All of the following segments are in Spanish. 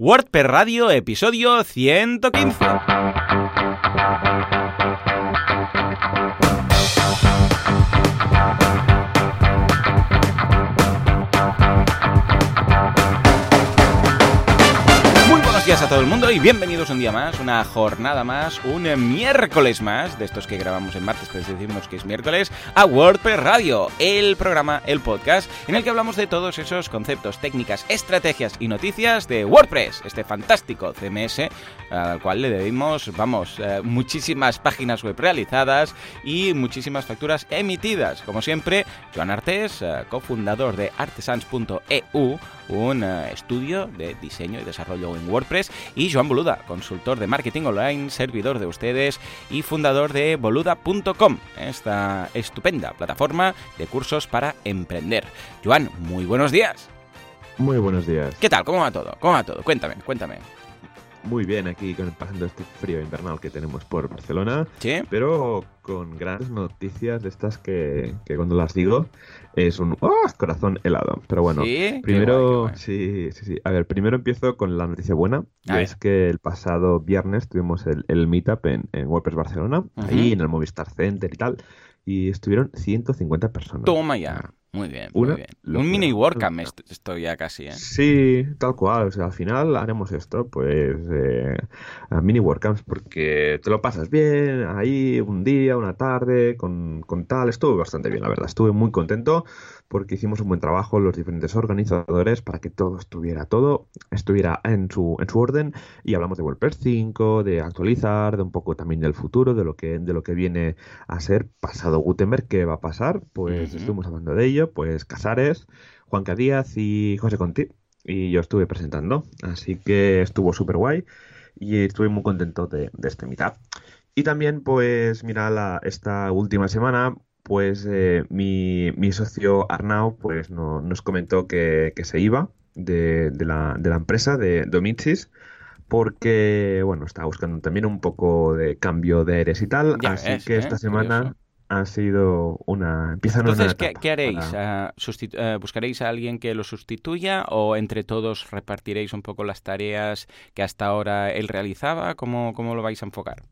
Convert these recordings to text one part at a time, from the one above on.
WordPress Radio, episodio 115. Todo el mundo y bienvenidos un día más, una jornada más, un miércoles más, de estos que grabamos en martes, pero decimos que es miércoles, a WordPress Radio, el programa, el podcast, en el que hablamos de todos esos conceptos, técnicas, estrategias y noticias de WordPress, este fantástico CMS al cual le debemos, vamos, eh, muchísimas páginas web realizadas y muchísimas facturas emitidas. Como siempre, Joan Artes, eh, cofundador de artesans.eu, un eh, estudio de diseño y desarrollo en WordPress, y Joan Boluda, consultor de marketing online, servidor de ustedes y fundador de boluda.com, esta estupenda plataforma de cursos para emprender. Joan, muy buenos días. Muy buenos días. ¿Qué tal? ¿Cómo va todo? ¿Cómo va todo? Cuéntame, cuéntame. Muy bien, aquí con, pasando este frío invernal que tenemos por Barcelona. ¿Sí? Pero con grandes noticias de estas que, que cuando las digo es un ¡oh! corazón helado. Pero bueno, ¿Sí? primero, Qué guay, qué sí, sí, sí. A ver, primero empiezo con la noticia buena. Y es que el pasado viernes tuvimos el, el meetup en, en WordPress Barcelona, ahí en el Movistar Center y tal. Y estuvieron 150 personas. Toma ya. Muy bien, muy Una bien. Un mini WordCamp est- estoy ya casi, ¿eh? Sí, tal cual. O sea, al final haremos esto, pues, eh, a mini WordCamps, porque te lo pasas bien ahí un día, una tarde, con, con tal. Estuvo bastante bien, la verdad. Estuve muy contento porque hicimos un buen trabajo los diferentes organizadores para que todo estuviera todo, estuviera en su, en su orden. Y hablamos de WordPress 5, de actualizar, de un poco también del futuro, de lo que, de lo que viene a ser pasado Gutenberg, qué va a pasar. Pues estuvimos hablando de ello, pues Casares. Juan Díaz y José Conti. Y yo estuve presentando. Así que estuvo súper guay. Y estuve muy contento de, de este meetup. Y también, pues, mira, la, esta última semana, pues eh, mi, mi socio Arnau, pues no- nos comentó que, que se iba de, de la, de la empresa, de Domitsis, porque, bueno, estaba buscando también un poco de cambio de aires y tal. Ya Así que ¿eh? esta semana Curioso. ha sido una... Empieza una Entonces, nueva ¿qué, haréis? para- eh, ¿Buscaréis a alguien que lo sustituya o entre todos repartiréis un poco las tareas que hasta ahora él realizaba? ¿Cómo, cómo lo vais a enfocar?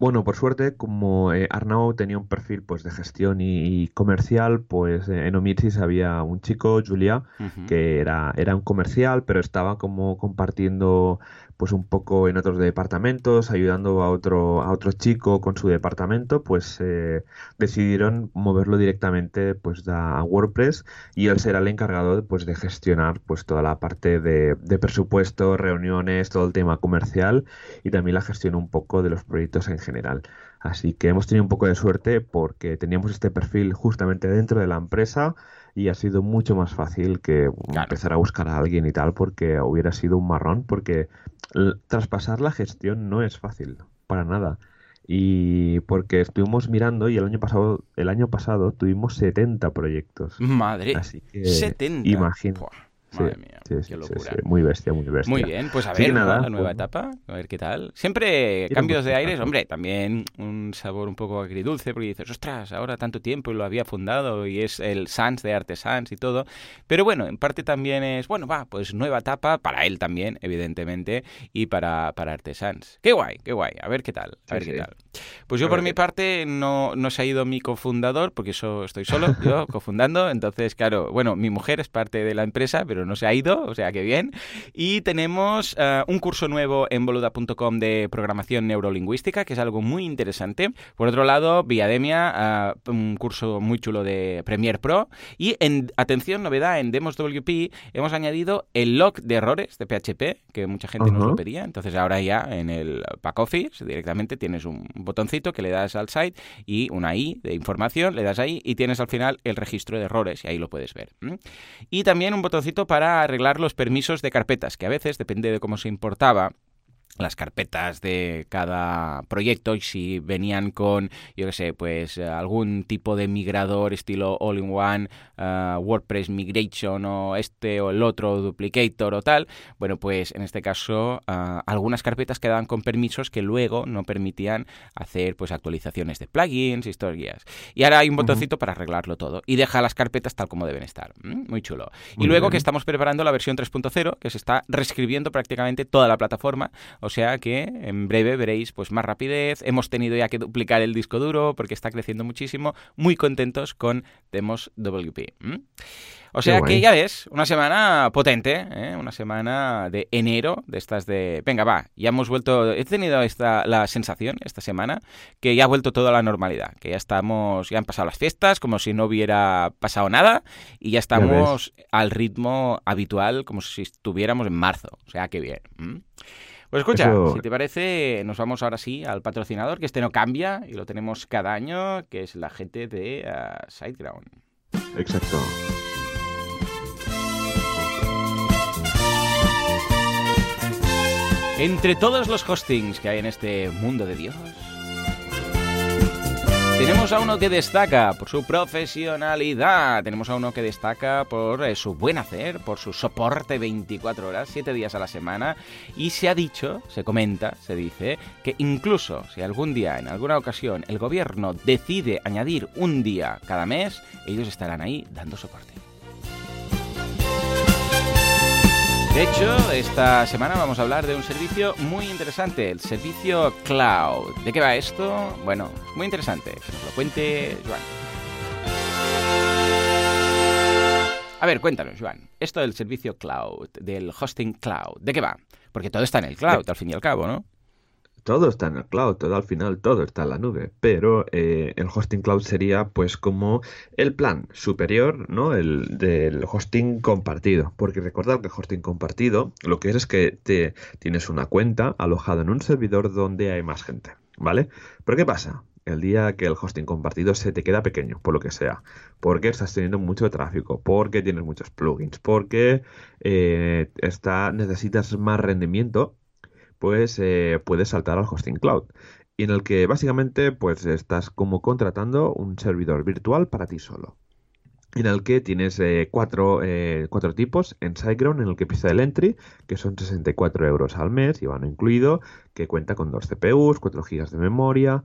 Bueno, por suerte, como eh, Arnau tenía un perfil pues de gestión y, y comercial, pues eh, en Omitsis había un chico, Julia, que era, era un comercial, pero estaba como compartiendo pues un poco en otros departamentos, ayudando a otro, a otro chico con su departamento, pues eh, decidieron moverlo directamente pues a WordPress y él será el encargado de, pues de gestionar pues toda la parte de, de presupuesto, reuniones, todo el tema comercial y también la gestión un poco de los proyectos en general. Así que hemos tenido un poco de suerte porque teníamos este perfil justamente dentro de la empresa y ha sido mucho más fácil que Claro. empezar a buscar a alguien y tal porque hubiera sido un marrón porque traspasar la gestión no es fácil para nada. Y porque estuvimos mirando y el año pasado, el año pasado tuvimos 70 proyectos. Madre, Así que 70. imagina. Sí, madre mía, sí, qué locura. sí, muy bestia, muy bestia. Muy bien, pues a ver, la nueva pues- etapa, a ver qué tal. Siempre cambios de aires, hombre, también un sabor un poco agridulce, porque dices, ostras, ahora tanto tiempo y lo había fundado y es el Sans de Artesans y todo. Pero bueno, en parte también es, bueno, va, pues nueva etapa para él también, evidentemente, y para, para Artesans. Qué guay, qué guay, a ver qué tal, a ver qué tal. Pues yo por mi parte no, no se ha ido mi cofundador, porque eso estoy solo, yo cofundando, entonces claro, bueno, mi mujer es parte de la empresa, pero no se ha ido, o sea que bien. Y tenemos eh, un curso nuevo en boluda.com de programación neurolingüística, que es algo muy interesante. Por otro lado, Viademia, eh, un curso muy chulo de Premiere Pro. Y en atención, novedad, en Demos WP hemos añadido el log de errores de PHP, que mucha gente nos lo pedía. Entonces ahora ya en el back office directamente tienes un botoncito que le das al site y una I de información, le das ahí y tienes al final el registro de errores y ahí lo puedes ver. Y también un botoncito para arreglar los permisos de carpetas, que a veces, depende de cómo se importaba, las carpetas de cada proyecto y si venían con, yo qué sé, pues algún tipo de migrador estilo all-in-one, uh, WordPress Migration o este o el otro, Duplicator o tal, bueno, pues en este caso uh, algunas carpetas quedaban con permisos que luego no permitían hacer pues actualizaciones de plugins, historias. Y ahora hay un botoncito uh -huh. para arreglarlo todo y deja las carpetas tal como deben estar. ¿Mm? Muy chulo. Muy y luego bien. que estamos preparando la versión 3.0, que se está reescribiendo prácticamente toda la plataforma, o sea que en breve veréis pues más rapidez. Hemos tenido ya que duplicar el disco duro porque está creciendo muchísimo. Muy contentos con Demos WP. ¿Mm? O sea que ya ves, una semana potente, ¿eh? una semana de enero, de estas de... Venga, va, ya hemos vuelto... He tenido esta, la sensación esta semana que ya ha vuelto todo a la normalidad, que ya estamos, ya han pasado las fiestas como si no hubiera pasado nada y ya estamos ya al ritmo habitual como si estuviéramos en marzo. O sea, que bien. ¿Mm? Pues escucha, Eso... si te parece, nos vamos ahora sí al patrocinador, que este no cambia y lo tenemos cada año, que es la gente de uh, SiteGround. Exacto. Entre todos los hostings que hay en este mundo de Dios, tenemos a uno que destaca por su profesionalidad, tenemos a uno que destaca por eh, su buen hacer, por su soporte 24 horas, 7 días a la semana, y se ha dicho, se comenta, se dice, que incluso si algún día, en alguna ocasión, el gobierno decide añadir un día cada mes, ellos estarán ahí dando soporte. De hecho, esta semana vamos a hablar de un servicio muy interesante, el servicio Cloud. ¿De qué va esto? Bueno, muy interesante. Que nos lo cuente Joan. A ver, cuéntanos, Joan. Esto del servicio Cloud, del hosting Cloud, ¿de qué va? Porque todo está en el cloud, al fin y al cabo, ¿no? Todo está en el cloud, todo al final todo está en la nube, pero eh, el hosting cloud sería pues como el plan superior, ¿no? El del hosting compartido, porque recordad que hosting compartido lo que es es que te tienes una cuenta alojada en un servidor donde hay más gente, ¿vale? Pero ¿qué pasa? El día que el hosting compartido se te queda pequeño, por lo que sea, porque estás teniendo mucho tráfico, porque tienes muchos plugins, porque eh, está, necesitas más rendimiento, pues eh, puedes saltar al hosting cloud y en el que básicamente pues estás como contratando un servidor virtual para ti solo en el que tienes eh, cuatro, eh, cuatro, tipos en SiteGround en el que empieza el entry que son 64 euros al mes y van incluido que cuenta con dos CPUs 4 GB de memoria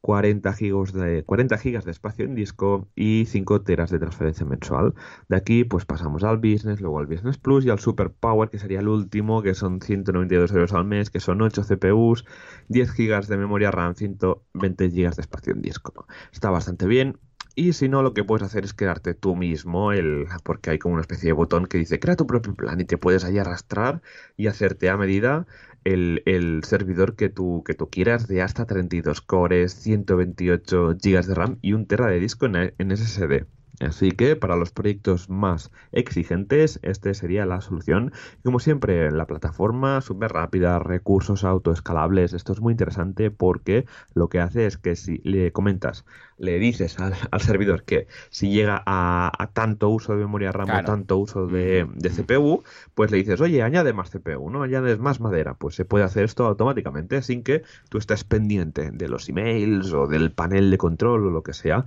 40 gigas de 40 gigas de espacio en disco y 5 teras de transferencia mensual. De aquí pues pasamos al Business, luego al Business Plus y al Super Power que sería el último, que son 192 euros al mes, que son 8 CPUs, 10 gigas de memoria RAM, 120 gigas de espacio en disco. Está bastante bien. Y si no, lo que puedes hacer es crearte tú mismo, el, porque hay como una especie de botón que dice crea tu propio plan y te puedes ahí arrastrar y hacerte a medida el, el, servidor que tú, que tú quieras de hasta 32 cores, 128 GB de RAM y un tera de disco en, en SSD. Así que para los proyectos más exigentes, este sería la solución. Como siempre, la plataforma súper rápida, recursos autoescalables. Esto es muy interesante porque lo que hace es que si le comentas, le dices al, al servidor que si llega a, a, tanto uso de memoria RAM claro. o tanto uso de, de, CPU, pues le dices, oye, añade más CPU, ¿no? Añades más madera. Pues se puede hacer esto automáticamente sin que tú estés pendiente de los emails o del panel de control o lo que sea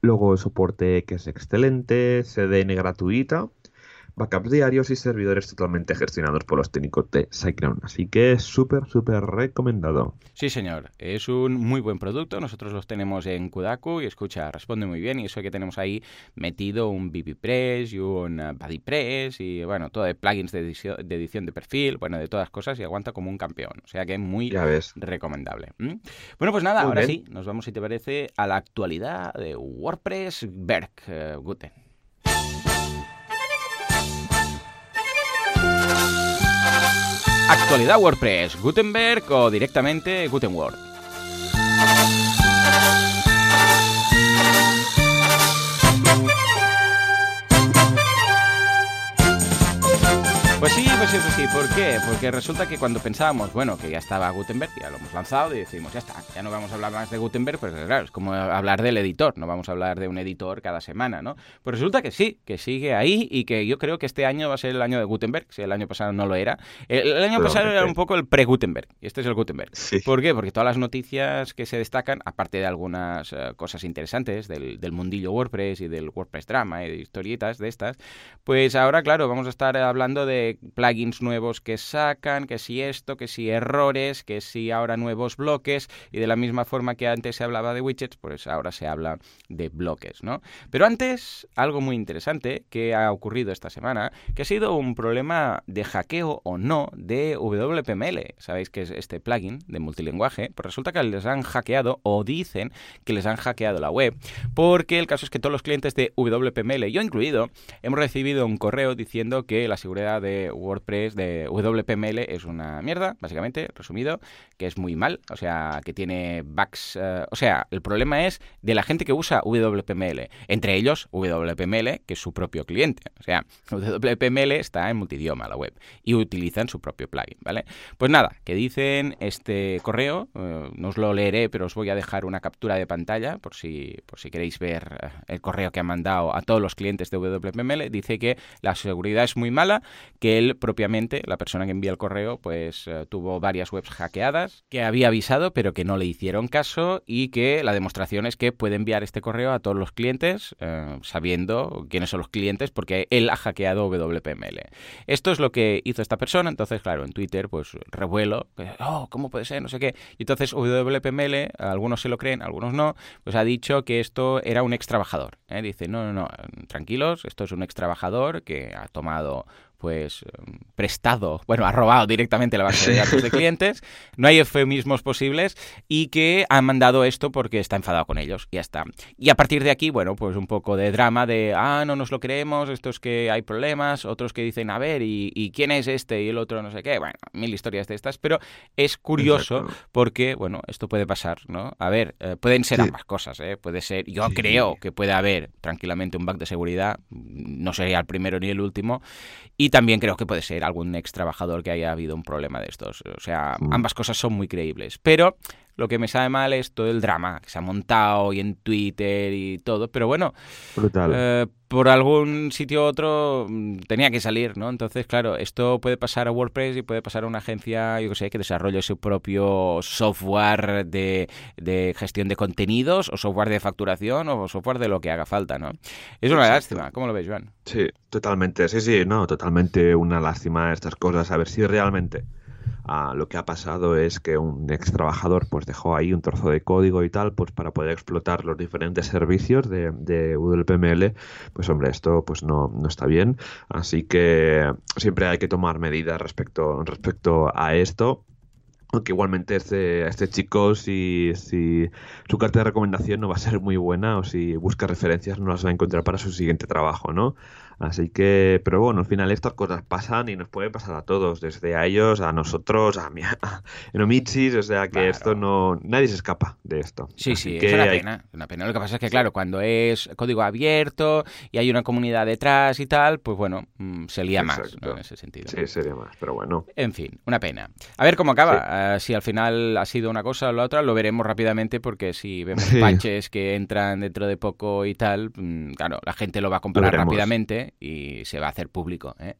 Luego el soporte que es excelente, CDN gratuita, backups diarios y servidores totalmente gestionados por los técnicos de SiteGround. Así que es súper, súper recomendado. Sí, señor. Es un muy buen producto. Nosotros los tenemos en Kudaku y escucha, responde muy bien. Y eso que tenemos ahí metido un BBPress y un BuddyPress y bueno, todo de plugins de edición, de edición de perfil, bueno, de todas cosas y aguanta como un campeón. O sea que es muy recomendable. ¿Mm? Bueno, pues nada, muy ahora bien. sí, nos vamos, si te parece, a la actualidad de WordPress Berg uh, Guten. Actualidad WordPress, Gutenberg o directamente Gutenword. Pues sí, pues sí, pues sí. ¿Por qué? Porque resulta que cuando pensábamos, bueno, que ya estaba Gutenberg, ya lo hemos lanzado y decimos, ya está, ya no vamos a hablar más de Gutenberg, pues claro, es como hablar del editor, no vamos a hablar de un editor cada semana, ¿no? Pues resulta que sí, que sigue ahí y que yo creo que este año va a ser el año de Gutenberg, si el año pasado no lo era. El, año pasado era un poco el pre-Gutenberg, y este es el Gutenberg. ¿Por qué? Porque todas las noticias que se destacan, aparte de algunas eh, cosas interesantes del, del mundillo WordPress y del WordPress Drama y de historietas de estas, pues ahora, claro, vamos a estar hablando de plugins nuevos que sacan, que si esto, que si errores, que si ahora nuevos bloques y de la misma forma que antes se hablaba de widgets, pues ahora se habla de bloques, ¿no? Pero antes, algo muy interesante que ha ocurrido esta semana, que ha sido un problema de hackeo o no de WPML. Sabéis que es este plugin de multilinguaje, pues resulta que les han hackeado o dicen que les han hackeado la web, porque el caso es que todos los clientes de WPML, yo incluido, hemos recibido un correo diciendo que la seguridad de WordPress, de WPML, es una mierda, básicamente, resumido, que es muy mal, o sea, que tiene bugs. Eh, o sea, el problema es de la gente que usa WPML, entre ellos WPML, que es su propio cliente. O sea, WPML está en multidioma la web y utilizan su propio plugin, ¿vale? Pues nada, que dicen este correo, eh, no os lo leeré, pero os voy a dejar una captura de pantalla por si, por si queréis ver eh, el correo que han mandado a todos los clientes de WPML. Dice que la seguridad es muy mala, que él propiamente, la persona que envía el correo, pues eh, tuvo varias webs hackeadas, que había avisado pero que no le hicieron caso y que la demostración es que puede enviar este correo a todos los clientes eh, sabiendo quiénes son los clientes porque él ha hackeado WPML. Esto es lo que hizo esta persona, entonces claro, en Twitter pues revuelo, oh, ¿cómo puede ser? No sé qué. Y entonces WPML, algunos se lo creen, algunos no, pues ha dicho que esto era un ex trabajador. ¿eh? Dice, no, no, no, tranquilos, esto es un ex trabajador que ha tomado pues em, prestado, bueno, ha robado directamente la base de datos de clientes, no hay eufemismos posibles y que ha mandado esto porque está enfadado con ellos, y ya está. Y a partir de aquí, bueno, pues un poco de drama de, ah, no nos lo creemos, esto es que hay problemas, otros que dicen, a ver, ¿y, quién es este? Y el otro no sé qué, bueno, mil historias de estas, pero es curioso porque, bueno, esto puede pasar, ¿no? A ver, eh, pueden ser ambas cosas, ¿eh? Puede ser, yo creo que puede haber tranquilamente un bug de seguridad, no sería el primero ni el último, y y también creo que puede ser algún ex trabajador que haya habido un problema de estos. O sea, mm. ambas cosas son muy creíbles. Pero lo que me sabe mal es todo el drama que se ha montado y en Twitter y todo. Pero bueno, eh, por algún sitio u otro mm, tenía que salir, ¿no? Entonces, claro, esto puede pasar a WordPress y puede pasar a una agencia, yo que sé, que desarrolle su propio software de, de gestión de contenidos o software de facturación o software de lo que haga falta, ¿no? Es una lástima. ¿Cómo lo ves, Joan? Sí, totalmente. Sí, sí, no, totalmente una lástima estas cosas. A ver si realmente lo que ha pasado es que un ex trabajador pues dejó ahí un trozo de código y tal pues para poder explotar los diferentes servicios de, de pues hombre esto pues no, no está bien. Así que siempre hay que tomar medidas respecto respecto a esto. Aunque igualmente este, este chico, si, si su carta de recomendación no va a ser muy buena o si busca referencias no las va a encontrar para su siguiente trabajo, ¿no? Así que, pero bueno, al final estas cosas pasan y nos puede pasar a todos, desde a ellos, a nosotros, a, mi, a Nomichis, o sea que esto no, nadie se escapa de esto. Sí, sí, es una pena, una pena. Lo que pasa es que, claro, cuando es código abierto y hay una comunidad detrás y tal, pues bueno, mm, se lía más en ese sentido. Sí, sería más, pero bueno. En fin, una pena. A ver cómo acaba. Eh, si al final ha sido una cosa o la otra, lo veremos rápidamente porque si vemos patches que entran dentro de poco y tal, mm, claro, la gente lo va a comprar rápidamente y se va a hacer público. ¿eh?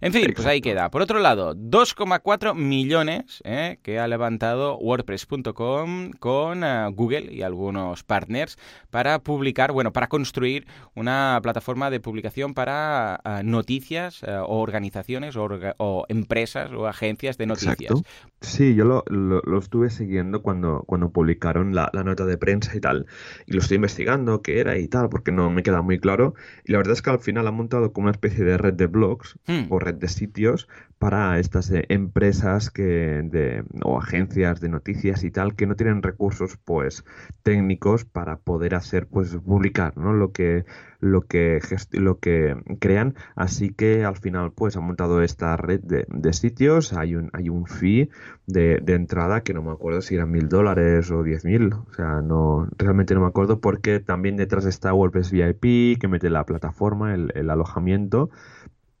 En fin, pues ahí queda. Por otro lado, 2,4 millones ¿eh? que ha levantado WordPress.com con eh, Google y algunos partners para publicar, bueno, para construir una plataforma de publicación para noticias o organizaciones o, empresas o agencias de noticias. Sí, yo lo, estuve siguiendo cuando, cuando publicaron la, la, nota de prensa y tal. Y lo estoy investigando, qué era y tal, porque no me queda muy claro. Y la verdad es que al final ha montado como una especie de red de blogs hmm. o red de sitios para estas eh, empresas que de, o agencias de noticias y tal que no tienen recursos pues técnicos para poder hacer pues publicar ¿no? lo que lo que lo que crean. Así que al final pues ha montado esta red de, de sitios. Hay un hay un fee de, de, entrada que no me acuerdo si eran mil dólares o diez mil. O sea no realmente no me acuerdo porque también detrás está WordPress VIP que mete la plataforma el alojamiento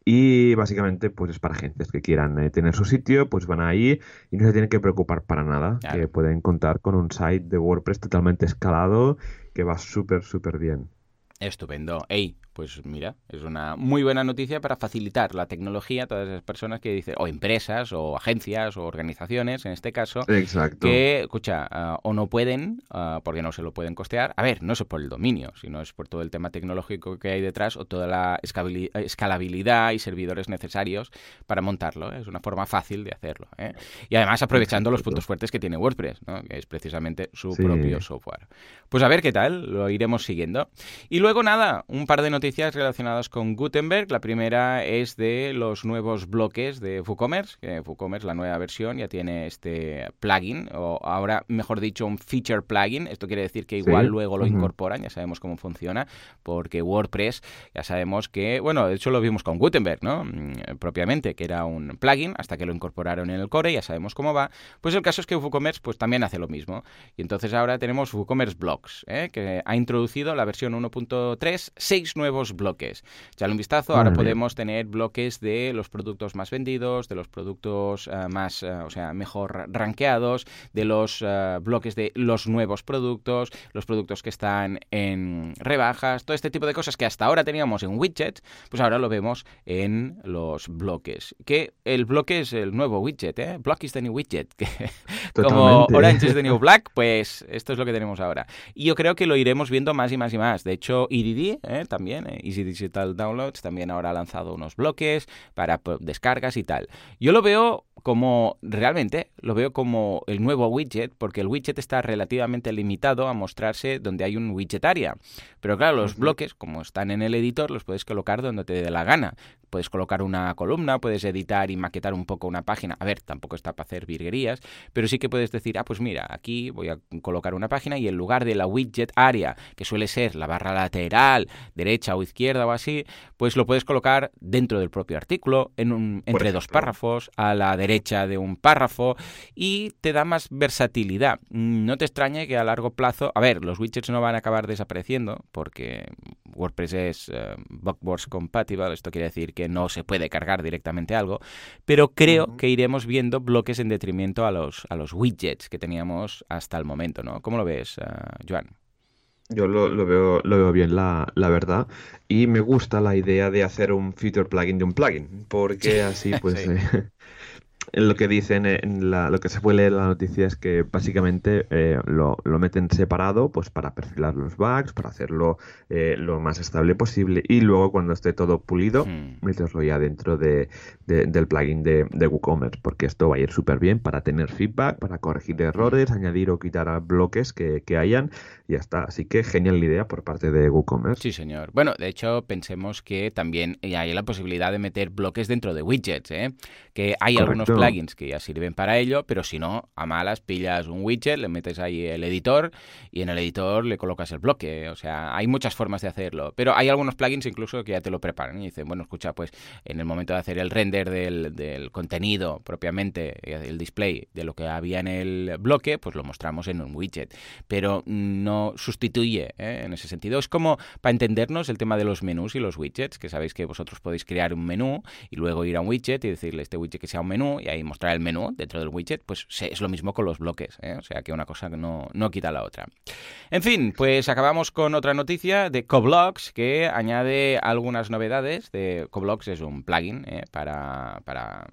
y básicamente pues es para agencias que quieran eh, tener su sitio, pues van ahí y no se tienen que preocupar para nada, que pueden contar con un site de WordPress totalmente escalado que va súper, súper bien. Estupendo. Ey, pues mira, es una muy buena noticia para facilitar la tecnología a todas esas personas que dicen, o empresas, o agencias, o organizaciones, en este caso, que, escucha, ah, o no pueden, ah, porque no se lo pueden costear. A ver, no es por el dominio, sino es por todo el tema tecnológico que hay detrás, o toda la escalabilidad y servidores necesarios para montarlo. ¿eh? Es una forma fácil de hacerlo. ¿eh? Y además aprovechando los puntos fuertes que tiene WordPress, que es precisamente su propio software. Pues a ver qué tal, lo iremos siguiendo. Y luego nada, un par de noticias noticias relacionadas con Gutenberg. La primera es de los nuevos bloques de WooCommerce, que WooCommerce, la nueva versión, ya tiene este plugin, o ahora, mejor dicho, un feature plugin. Esto quiere decir que igual luego lo incorporan, ya sabemos cómo funciona, porque WordPress, ya sabemos que, bueno, de hecho lo vimos con Gutenberg, ¿no? Mm, propiamente, que era un plugin, hasta que lo incorporaron en el core, ya sabemos cómo va. Pues el caso es que WooCommerce pues también hace lo mismo. Y entonces ahora tenemos WooCommerce Blocks, ¿eh? que ha introducido la versión 1.3, seis nuevos bloques. Ya un vistazo, ahora podemos tener bloques de los productos más vendidos, de los productos eh, más, eh, o sea, mejor rankeados, de los eh, bloques de los nuevos productos, los productos que están en rebajas, todo este tipo de cosas que hasta ahora teníamos en widgets, pues ahora lo vemos en los bloques. Que el bloque es el nuevo widget, ¿eh? Block is the new widget. Como Orange is the new black, pues esto es lo que tenemos ahora. Y yo creo que lo iremos viendo más y más y más. De hecho, EDD también Easy Digital Downloads también ahora ha lanzado unos bloques para descargas y tal. Yo lo veo como realmente lo veo como el nuevo widget, porque el widget está relativamente limitado a mostrarse donde hay un widget área. Pero claro, los bloques, como están en el editor, los puedes colocar donde te dé la gana. Puedes colocar una columna, puedes editar y maquetar un poco una página. A ver, tampoco está para hacer virguerías, pero sí que puedes decir, ah, pues mira, aquí voy a colocar una página y en lugar de la widget área, que suele ser la barra lateral, derecha o izquierda o así, pues lo puedes colocar dentro del propio artículo, en un, entre dos párrafos, a la derecha de un párrafo y te da más versatilidad. No te extrañe que a largo plazo, a ver, los widgets no van a acabar desapareciendo porque WordPress es uh, compatible, esto quiere decir que no se puede cargar directamente algo, pero creo que iremos viendo bloques en detrimento a los, a los widgets que teníamos hasta el momento, ¿no? ¿Cómo lo ves, uh, Joan? Yo lo, veo, lo veo bien, la, la, verdad. Y me gusta la idea de hacer un feature plugin de un plugin, porque así pues eh, lo que dicen en la, lo que se puede leer en la noticia es que básicamente eh, lo, lo, meten separado pues para perfilar los bugs, para hacerlo eh, lo más estable posible y luego cuando esté todo pulido hmm. meterlo ya dentro de, del plugin de, de, WooCommerce porque esto va a ir súper bien para tener feedback, para corregir errores, añadir o quitar bloques que, que hayan y ya está. Así que genial idea por parte de WooCommerce. Sí, señor. Bueno, de hecho pensemos que también hay la posibilidad de meter bloques dentro de widgets, ¿eh? que hay algunos plugins que ya sirven para ello, pero si no, a malas pillas un widget, le metes ahí el editor y en el editor le colocas el bloque. O sea, hay muchas formas de hacerlo, pero hay algunos plugins incluso que ya te lo preparan y dicen, bueno, escucha, pues en el momento de hacer el render del, del contenido propiamente, el display de lo que había en el bloque, pues lo mostramos en un widget, pero no sustituye ¿eh? en ese sentido. Es como, para entendernos, el tema de los menús y los widgets, que sabéis que vosotros podéis crear un menú y luego ir a un widget y decirle este widget que sea un menú y ahí mostrar el menú dentro del widget, pues es lo mismo con los bloques, ¿eh? o sea que una cosa no, no quita la otra. En fin, pues acabamos con otra noticia de Coblox que añade algunas novedades. De Coblox es un plugin ¿eh? para, para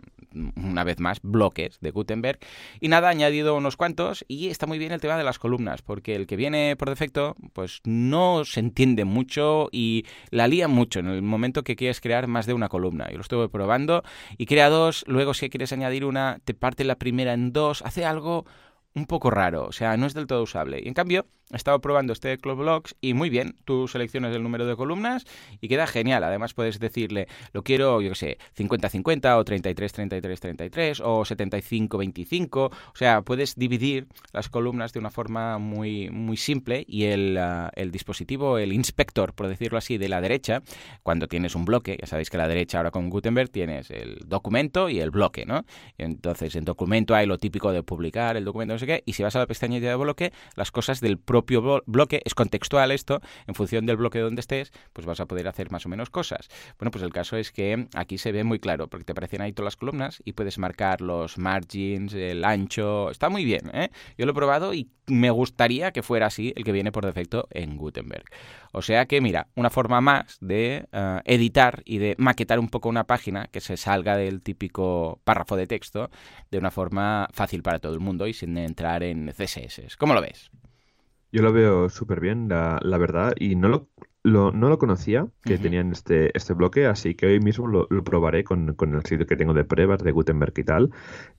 una vez más, bloques de Gutenberg. Y nada, ha añadido unos cuantos y está muy bien el tema de las columnas, porque el que viene por defecto, pues no se entiende mucho y la lía mucho en el momento que quieres crear más de una columna. Yo lo estuve probando y crea dos, luego si quieres añadir una, te parte la primera en dos, hace algo un poco raro, o sea, no es del todo usable. Y en cambio, he estado probando este Club Blocks y muy bien, tú seleccionas el número de columnas y queda genial. Además puedes decirle, lo quiero, yo qué sé, 50-50 o 33-33-33 o 75-25. O sea, puedes dividir las columnas de una forma muy, muy simple y el, ah, el, dispositivo, el inspector, por decirlo así, de la derecha, cuando tienes un bloque, ya sabéis que a la derecha ahora con Gutenberg tienes el documento y el bloque, ¿no? Entonces en documento hay lo típico de publicar el documento, sé y si vas a la pestañita de bloque, las cosas del propio bloque, es contextual esto, en función del bloque donde estés, pues vas a poder hacer más o menos cosas. Bueno, pues el caso es que aquí se ve muy claro, porque te aparecen ahí todas las columnas y puedes marcar los margins, el ancho, está muy bien, ¿eh? Yo lo he probado y me gustaría que fuera así el que viene por defecto en Gutenberg. O sea que, mira, una forma más de eh, editar y de maquetar un poco una página que se salga del típico párrafo de texto de una forma fácil para todo el mundo y sin entrar en CSS. ¿Cómo lo ves? Yo lo veo súper bien, la, la, verdad, y no lo, no lo conocía que tenían este, este bloque, así que hoy mismo lo, probaré con, con, el sitio que tengo de pruebas de Gutenberg y tal.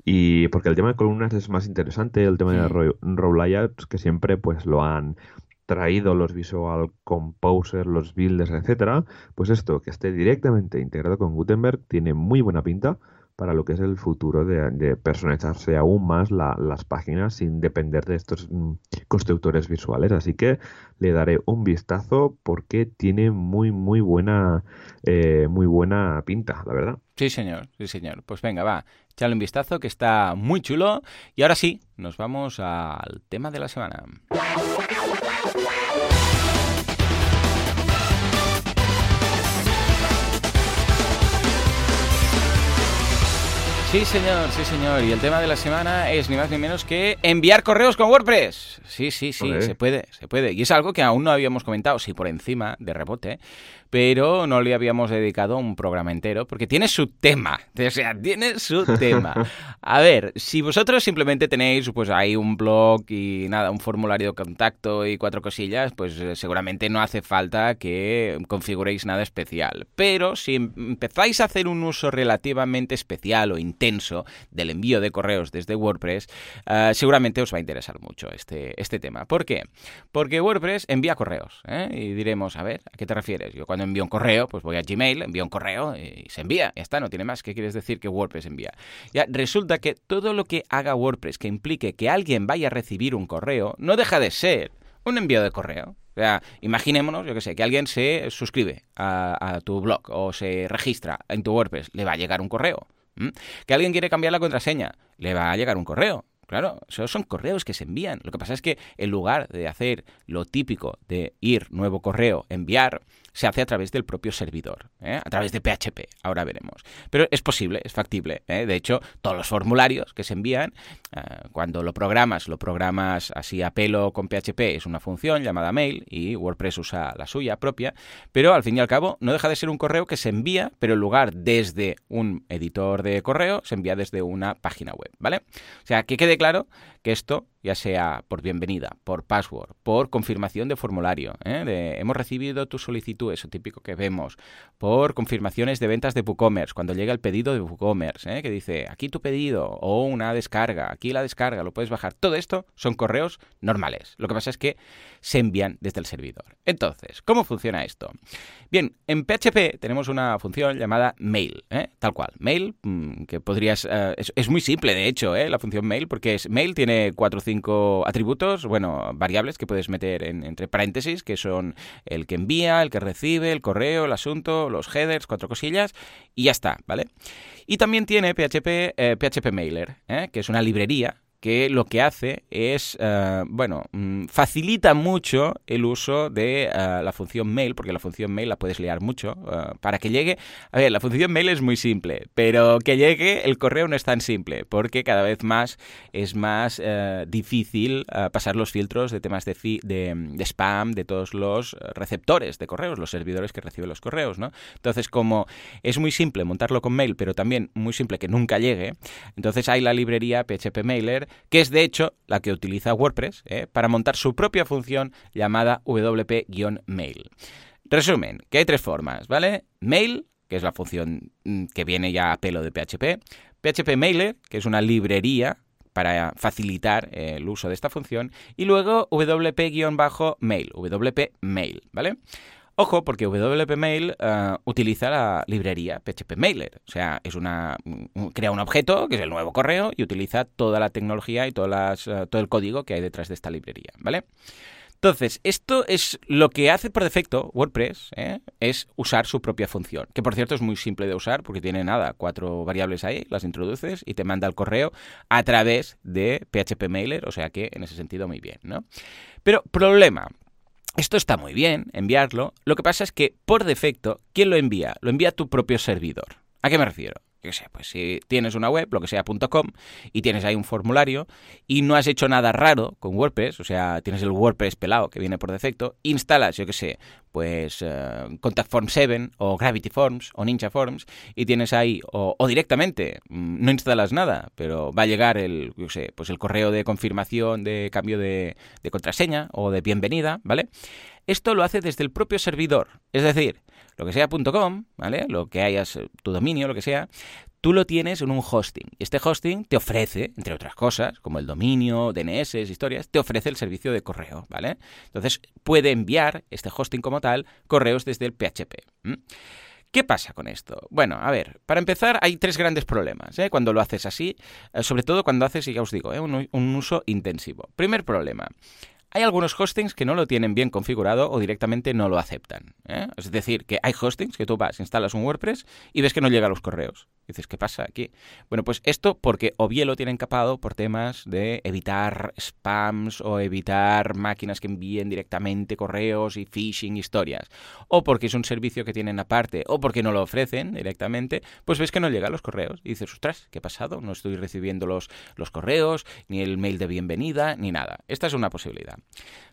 Y porque el tema de columnas es más interesante, el tema de row layouts, que siempre pues lo han traído los Visual Composer, los builders, etcétera, pues esto que esté directamente integrado con Gutenberg tiene muy buena pinta para lo que es el futuro de, personalizarse aún más las páginas sin depender de estos mm, constructores visuales. Así que le daré un vistazo porque tiene muy muy buena eh, muy buena pinta, la verdad. Sí, señor, sí, señor. Pues venga, va, echale un vistazo que está muy chulo. Y ahora sí, nos vamos al tema de la semana. Sí, señor, sí, señor. Y el tema de la semana es ni más ni menos que enviar correos con WordPress. Sí, sí, sí, se puede, se puede. Y es algo que aún no habíamos comentado, sí, por encima, de rebote, pero no le habíamos dedicado un programa entero porque tiene su tema, o sea, tiene su tema. A ver, si vosotros simplemente tenéis pues ahí un blog y nada, un formulario de contacto y cuatro cosillas, pues eh, seguramente no hace falta que configuréis nada especial. Pero si empezáis a hacer un uso relativamente especial o intenso del envío de correos desde WordPress, eh, seguramente os va a interesar mucho este, este tema. ¿Por qué? Porque WordPress envía correos. ¿eh? Y diremos, a ver, ¿a qué te refieres? Yo cuando envío un correo, pues voy a Gmail, envío un correo y se envía. Ya está, no tiene más. ¿Qué quieres decir que WordPress envía? Ya resulta que todo lo que haga WordPress que implique que alguien vaya a recibir un correo no deja de ser un envío de correo. O sea, imaginémonos, yo que sé, que alguien se suscribe a, tu blog o se registra en tu WordPress, le va a llegar un correo. Que alguien quiere cambiar la contraseña, le va a llegar un correo. Claro, esos son correos que se envían. Lo que pasa es que en lugar de hacer lo típico de ir, nuevo correo, enviar, se hace a través del propio servidor, ¿eh? a través de PHP, ahora veremos. Pero es posible, es factible. ¿eh? De hecho, todos los formularios que se envían, eh, cuando lo programas, lo programas así a pelo con PHP, es una función llamada mail y WordPress usa la suya propia, pero al fin y al cabo no deja de ser un correo que se envía, pero en lugar desde un editor de correo, se envía desde una página web, ¿vale? O sea, que quede claro que esto ya sea por bienvenida, por password, por confirmación de formulario, ¿eh? de hemos recibido tu solicitud, eso típico que vemos, por confirmaciones de ventas de WooCommerce, cuando llega el pedido de WooCommerce, ¿eh? que dice aquí tu pedido o una descarga, aquí la descarga, lo puedes bajar. Todo esto son correos normales. Lo que pasa es que se envían desde el servidor. Entonces, ¿cómo funciona esto? Bien, en PHP tenemos una función llamada mail, ¿eh? tal cual, mail, mm, que podrías, es, es, muy simple de hecho, la función mail, porque es mail tiene cuatro atributos, bueno, variables que puedes meter entre paréntesis, que son el que envía, el que recibe, el correo, el asunto, los headers, cuatro cosillas, y ya está, ¿vale? Y también tiene PHP, PHP eh, Mailer, ¿eh? que es una librería que lo que hace es, eh, bueno, mm, facilita mucho el uso de eh, la función mail, porque la función mail la puedes liar mucho, eh, para que llegue, a ver, la función mail es muy simple, pero que llegue el correo no es tan simple, porque cada vez más es más difícil pasar los filtros de temas de, de, spam de todos los receptores de correos, los servidores que reciben los correos, ¿no? Entonces, como es muy simple montarlo con mail, pero también muy simple que nunca llegue, entonces hay la librería PHP Mailer, que es de hecho la que utiliza WordPress ¿eh? para montar su propia función llamada WP-mail. Resumen, que hay tres formas, ¿vale? Mail, que es la función mm, que viene ya a pelo de PHP, PHP Mailer, que es una librería para facilitar el uso de esta función, y luego WP-mail, WP Mail, ¿vale? Ojo, porque WP Mail eh, utiliza la librería PHP Mailer. O sea, es una crea un objeto, que es el nuevo correo, y utiliza toda la tecnología y todas las, eh, todo el código que hay detrás de esta librería, ¿vale? Entonces, esto es lo que hace por defecto WordPress, ¿eh? es usar su propia función, que por cierto es muy simple de usar porque tiene nada, cuatro variables ahí, las introduces y te manda el correo a través de PHP Mailer, o sea que en ese sentido muy bien, ¿no? Pero problema, esto está muy bien, enviarlo. Lo que pasa es que, por defecto, ¿quién lo envía? Lo envía tu propio servidor. ¿A qué me refiero? Yo sé, pues si tienes una web, lo que sea, .com, y tienes ahí un formulario y no has hecho nada raro con WordPress, o sea, tienes el WordPress pelado que viene por defecto, instalas, yo qué sé, pues uh, Contact Form 7 o Gravity Forms o Ninja Forms y tienes ahí, o, directamente, mm, no instalas nada, pero va a llegar el, yo sé, pues el correo de confirmación de cambio de, de contraseña o de bienvenida, ¿vale? Esto lo hace desde el propio servidor, es decir, lo que sea.com, ¿vale? Lo que hayas, eh, tu dominio, lo que sea, tú lo tienes en un hosting. Y este hosting te ofrece, entre otras cosas, como el dominio, DNS, historias, te ofrece el servicio de correo, ¿vale? Entonces puede enviar este hosting como tal correos desde el PHP. ¿Qué pasa con esto? Bueno, a ver, para empezar hay tres grandes problemas ¿eh? cuando lo haces así, eh, sobre todo cuando haces, y ya os digo, ¿eh? un, uso intensivo. Primer problema, hay algunos hostings que no lo tienen bien configurado o directamente no lo aceptan. ¿eh? Es decir, que hay hostings que tú vas, instalas un WordPress y ves que no llega a los correos. Dices, ¿qué pasa aquí? Bueno, pues esto porque o bien lo tienen capado por temas de evitar spams o evitar máquinas que envíen directamente correos y phishing historias. O porque es un servicio que tienen aparte o porque no lo ofrecen directamente, pues ves que no llega a los correos. Y dices, ostras, ¿qué ha pasado? No estoy recibiendo los, los correos, ni el mail de bienvenida, ni nada. Esta es una posibilidad.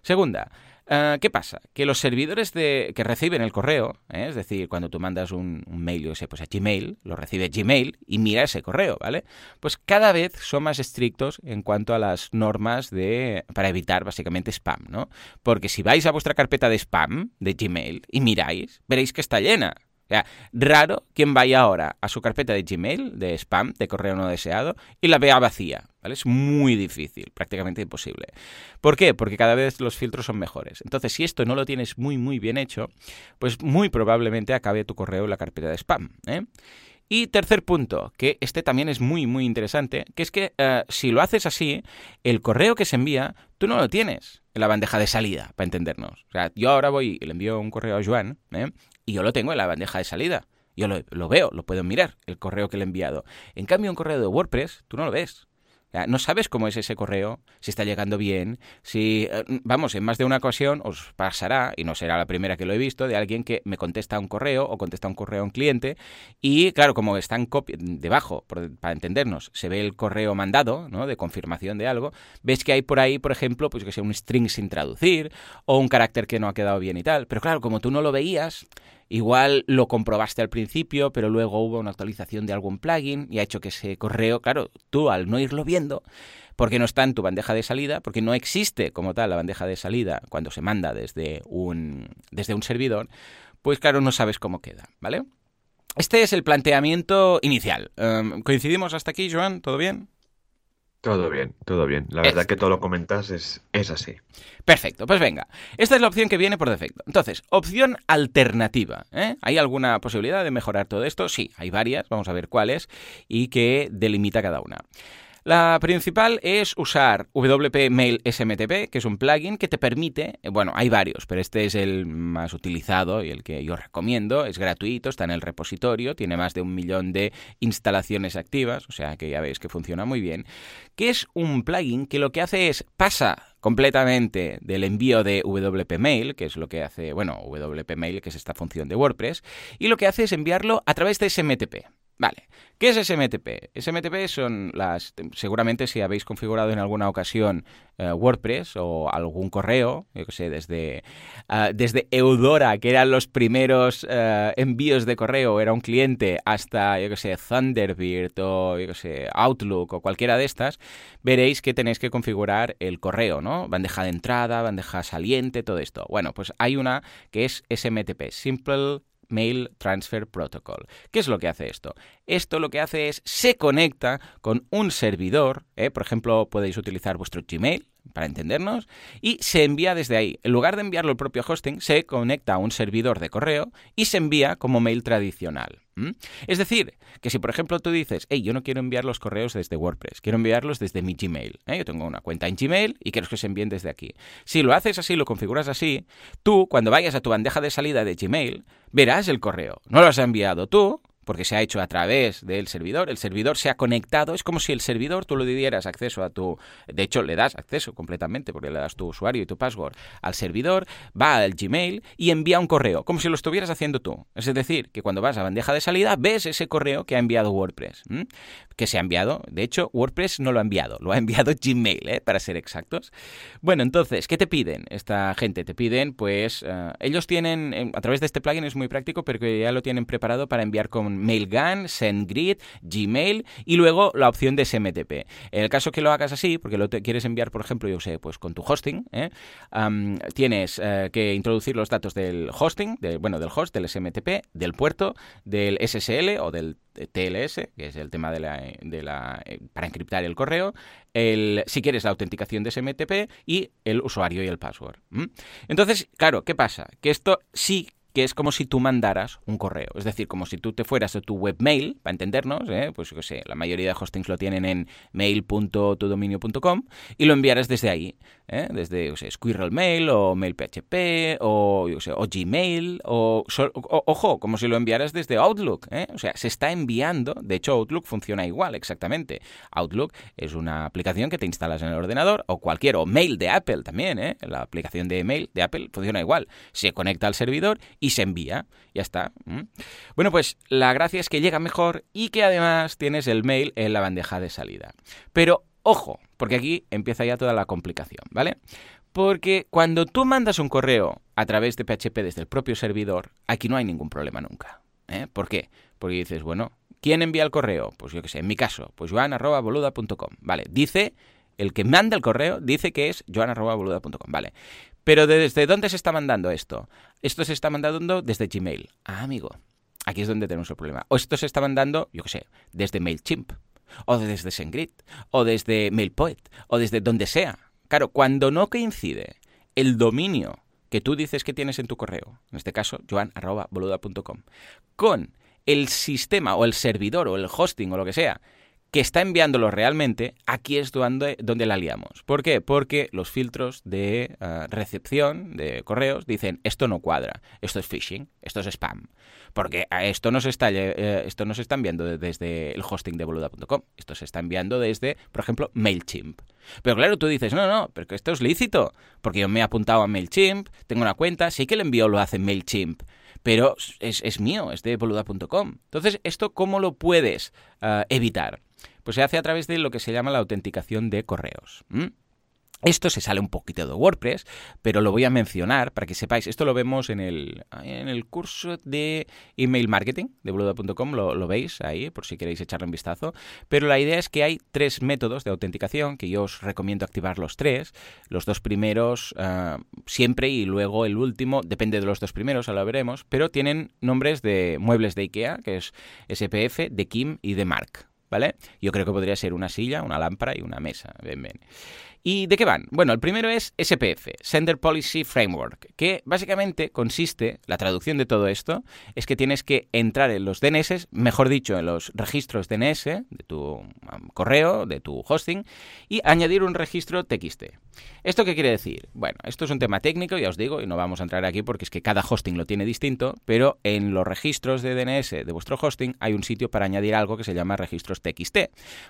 Segunda, eh, ¿Qué pasa? Que los servidores de, que reciben el correo, ¿eh? es decir, cuando tú mandas un, mail, yo sé, pues a Gmail, lo recibe Gmail y mira ese correo, ¿vale? Pues cada vez son más estrictos en cuanto a las normas de para evitar básicamente spam, ¿no? Porque si vais a vuestra carpeta de spam de Gmail y miráis, veréis que está llena. Sea, raro quien vaya ahora a su carpeta de Gmail, de spam, de correo no deseado, y la vea vacía. ¿vale? Es muy difícil, prácticamente imposible. ¿Por qué? Porque cada vez los filtros son mejores. Entonces, si esto no lo tienes muy, muy bien hecho, pues muy probablemente acabe tu correo en la carpeta de spam. ¿eh? Y tercer punto, que este también es muy, muy interesante, que es que eh, si lo haces así, el correo que se envía, tú no lo tienes en la bandeja de salida, para entendernos. O sea, yo ahora voy y le envío un correo a Joan, ¿eh? Y yo lo tengo en la bandeja de salida. Yo lo, veo, lo puedo mirar, el correo que le he enviado. En cambio, un correo de WordPress, tú no lo ves. No sabes cómo es ese correo, si está llegando bien, si, eh, vamos, en más de una ocasión os pasará, y no será la primera que lo he visto, de alguien que me contesta un correo o contesta un correo a un cliente y, claro, como está en copia, debajo, para entendernos, se ve el correo mandado, ¿no?, de confirmación de algo, ves que hay por ahí, por ejemplo, pues que sea un string sin traducir o un carácter que no ha quedado bien y tal. Pero claro, como tú no lo veías, Igual lo comprobaste al principio, pero luego hubo una actualización de algún plugin y ha hecho que ese correo, claro, tú al no irlo viendo, porque no está en tu bandeja de salida, porque no existe como tal la bandeja de salida cuando se manda desde un, desde un servidor, pues claro, no sabes cómo queda, ¿vale? Este es el planteamiento inicial. Em, ¿Coincidimos hasta aquí, Joan? ¿Todo bien? Todo bien, todo bien. La verdad que todo lo comentas es, es así. Perfecto, pues venga. Esta es la opción que viene por defecto. Entonces, opción alternativa. ¿eh? ¿Hay alguna posibilidad de mejorar todo esto? Sí, hay varias. Vamos a ver cuáles y qué delimita cada una. La principal es usar WP Mail SMTP, que es un plugin que te permite, eh, bueno, hay varios, pero este es el más utilizado y el que yo recomiendo, es gratuito, está en el repositorio, tiene más de un millón de instalaciones activas, o sea que ya veis que funciona muy bien, que es un plugin que lo que hace es pasa completamente del envío de WP Mail, que es lo que hace, bueno, WP Mail, que es esta función de WordPress, y lo que hace es enviarlo a través de SMTP. Vale, ¿qué es SMTP? SMTP son las, seguramente si habéis configurado en alguna ocasión eh, WordPress o algún correo, yo que sé, desde, ah, desde Eudora, que eran los primeros eh, envíos de correo, era un cliente, hasta, yo que sé, Thunderbird o, yo que sé, Outlook o cualquiera de estas, veréis que tenéis que configurar el correo, ¿no? Bandeja de entrada, bandeja saliente, todo esto. Bueno, pues hay una que es SMTP, Simple Mail Transfer Protocol. ¿Qué es lo que hace esto? Esto lo que hace es se conecta con un servidor, ¿eh? por ejemplo, podéis utilizar vuestro Gmail para entendernos, y se envía desde ahí. En lugar de enviarlo al propio hosting, se conecta a un servidor de correo y se envía como mail tradicional. Es decir, que si por ejemplo tú dices, hey, yo no quiero enviar los correos desde WordPress, quiero enviarlos desde mi Gmail. ¿eh? Yo tengo una cuenta en Gmail y quiero que se envíen desde aquí. Si lo haces así, lo configuras así, tú cuando vayas a tu bandeja de salida de Gmail, verás el correo. No lo has enviado tú, porque se ha hecho a través del servidor. El servidor se ha conectado. Es como si el servidor tú le dieras acceso a tu. De hecho, le das acceso completamente, porque le das tu usuario y tu password al servidor, va al Gmail y envía un correo, como si lo estuvieras haciendo tú. Es decir, que cuando vas a bandeja de salida, ves ese correo que ha enviado WordPress. Que se ha enviado. De hecho, WordPress no lo ha enviado, lo ha enviado Gmail, ¿eh? para ser exactos. Bueno, entonces, ¿qué te piden esta gente? Te piden, pues, eh, ellos tienen, eh, a través de este plugin es muy práctico, pero que ya lo tienen preparado para enviar con Mailgun, SendGrid, Gmail y luego la opción de SMTP. En el caso que lo hagas así, porque lo quieres enviar, por ejemplo, yo sé, pues con tu hosting, ¿eh? tienes eh, que introducir los datos del hosting, bueno, del host, del SMTP, del puerto, del SSL o del TLS, que es el tema de la, de la eh, para encriptar el correo, el, si quieres la autenticación de SMTP y el usuario y el password. Entonces, claro, ¿qué pasa? Que esto sí que es como si tú mandaras un correo. Es decir, como si tú te fueras a tu webmail, para entendernos, ¿eh? pues yo sé, la mayoría de hostings lo tienen en mail.tudominio.com y lo enviaras desde ahí, ¿eh? desde Squirrel Mail o MailPHP o, yo sé, o Gmail o, ojo, como si lo enviaras desde Outlook. ¿eh? O sea, se está enviando, de hecho Outlook funciona igual, exactamente. Outlook es una aplicación que te instalas en el ordenador o cualquier, o Mail de Apple también, ¿eh? la aplicación de Mail de Apple funciona igual. Se conecta al servidor y se envía. Ya está. Bueno, pues la gracia es que llega mejor y que además tienes el mail en la bandeja de salida. Pero ojo, porque aquí empieza ya toda la complicación, ¿vale? Porque cuando tú mandas un correo a través de PHP desde el propio servidor, aquí no hay ningún problema nunca. ¿eh? ¿Por qué? Porque dices, bueno, ¿quién envía el correo? Pues yo qué sé, en mi caso, pues joan.boluda.com. Vale, dice, el que manda el correo dice que es joan.boluda.com. Vale. Pero ¿desde dónde se está mandando esto? Esto se está mandando desde Gmail. Ah, amigo. Aquí es donde tenemos el problema. O esto se está mandando, yo qué sé, desde MailChimp, o desde SendGrid, o desde MailPoet, o desde donde sea. Claro, cuando no coincide el dominio que tú dices que tienes en tu correo, en este caso, joan.boluda.com, con el sistema o el servidor o el hosting o lo que sea que está enviándolo realmente, aquí es donde, la liamos. ¿Por qué? Porque los filtros de eh, recepción de correos dicen esto no cuadra, esto es phishing, esto es spam. Porque esto no se está, eh, esto no se está enviando desde el hosting de boluda.com, esto se está enviando desde, por ejemplo, MailChimp. Pero claro, tú dices, no, no, pero esto es lícito, porque yo me he apuntado a MailChimp, tengo una cuenta, sí que el envío lo hace MailChimp, pero es, mío, es de boluda.com. Entonces, ¿esto cómo lo puedes eh, evitar? Pues se hace a través de lo que se llama la autenticación de correos. Esto se sale un poquito de WordPress, pero lo voy a mencionar para que sepáis. Esto lo vemos en el, en el curso de email marketing de boluda.com, lo, veis ahí por si queréis echarle un vistazo. Pero la idea es que hay tres métodos de autenticación que yo os recomiendo activar los tres. Los dos primeros ah, siempre y luego el último, depende de los dos primeros, ahora lo veremos, pero tienen nombres de muebles de IKEA, que es SPF, de Kim y de Mark. ¿vale? Yo creo que podría ser una silla, una lámpara y una mesa. Ven, ven. ¿Y de qué van? Bueno, el primero es SPF, Sender Policy Framework, que básicamente consiste, la traducción de todo esto, es que tienes que entrar en los DNS, mejor dicho, en los registros DNS de tu correo, de tu hosting, y añadir un registro TXT. ¿Esto qué quiere decir? Bueno, esto es un tema técnico, ya os digo, y no vamos a entrar aquí porque es que cada hosting lo tiene distinto, pero en los registros de DNS de vuestro hosting hay un sitio para añadir algo que se llama registros TXT.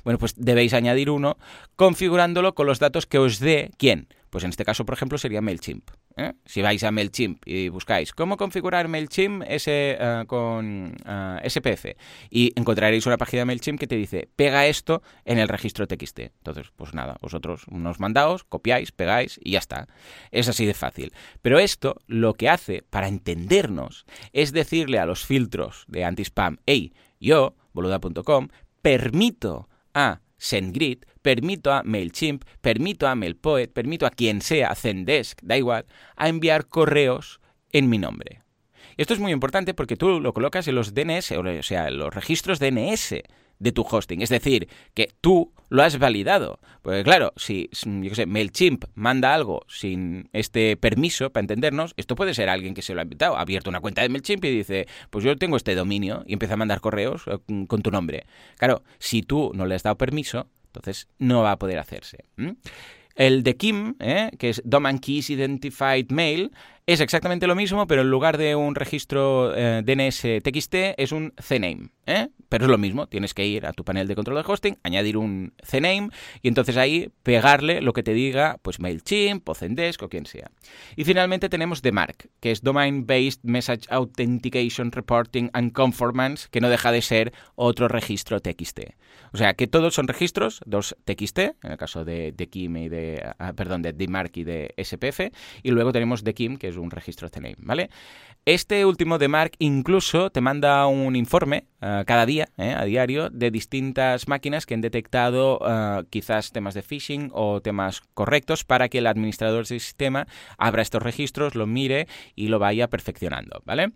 Bueno, pues debéis añadir uno configurándolo con los datos que os dé quién. Pues en este caso, por ejemplo, sería MailChimp. ¿eh? Si vais a MailChimp y buscáis cómo configurar MailChimp ese, eh, con eh, SPF y encontraréis una página de MailChimp que te dice pega esto en el registro TXT. Entonces, pues nada, vosotros unos mandados, copiáis, pegáis y ya está. Es así de fácil. Pero esto lo que hace para entendernos es decirle a los filtros de anti-spam, hey, yo, boluda.com, permito a SendGrid, permito a MailChimp, permito a MailPoet, permito a quien sea, Zendesk, da igual, a enviar correos en mi nombre. Esto es muy importante porque tú lo colocas en los DNS, o sea, en los registros DNS de tu hosting. Es decir, que tú lo has validado. Porque claro, si, yo qué sé, MailChimp manda algo sin este permiso, para entendernos, esto puede ser alguien que se lo ha invitado, ha abierto una cuenta de MailChimp y dice, pues yo tengo este dominio y empieza a mandar correos eh, con tu nombre. Claro, si tú no le has dado permiso, entonces no va a poder hacerse. El de Kim, ¿eh? que es Domain Keys Identified Mail, es exactamente lo mismo, pero en lugar de un registro eh, DNS TXT es un CNAME. ¿eh? Pero es lo mismo, tienes que ir a tu panel de control de hosting, añadir un CNAME y entonces ahí pegarle lo que te diga pues MailChimp o Zendesk o quien sea. Y finalmente tenemos DMARC, que es Domain Based Message Authentication Reporting and Conformance, que no deja de ser otro registro TXT. O sea que todos son registros, dos TXT, en el caso de, de Kim y de, ah, perdón, de DMARC y de SPF, y luego tenemos de Kim, que es un registro CNAME, ¿vale? Este último de incluso te manda un informe eh, cada día, eh, a diario, de distintas máquinas que han detectado eh, quizás temas de phishing o temas correctos para que el administrador del sistema abra estos registros, lo mire y lo vaya perfeccionando, ¿vale?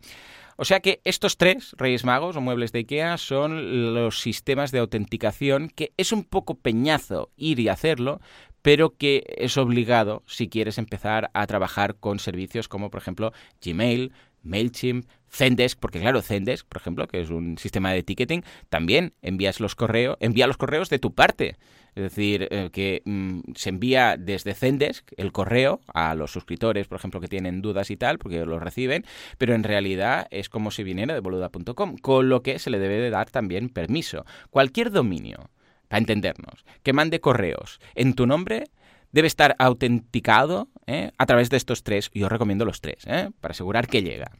O sea que estos tres Reyes Magos o muebles de IKEA son los sistemas de autenticación que es un poco peñazo ir y hacerlo, pero que es obligado si quieres empezar a trabajar con servicios como por ejemplo Gmail, MailChimp, Zendesk, porque claro, Zendesk, por ejemplo, que es un sistema de ticketing, también envías los correos, envía los correos de tu parte. Es decir, eh, que mm, se envía desde Zendesk el correo a los suscriptores, por ejemplo, que tienen dudas y tal, porque los reciben, pero en realidad es como si viniera de boluda.com, con lo que se le debe de dar también permiso. Cualquier dominio para entendernos, que mande correos en tu nombre, debe estar autenticado ¿eh? a través de estos tres. Yo recomiendo los tres, ¿eh? para asegurar que llega.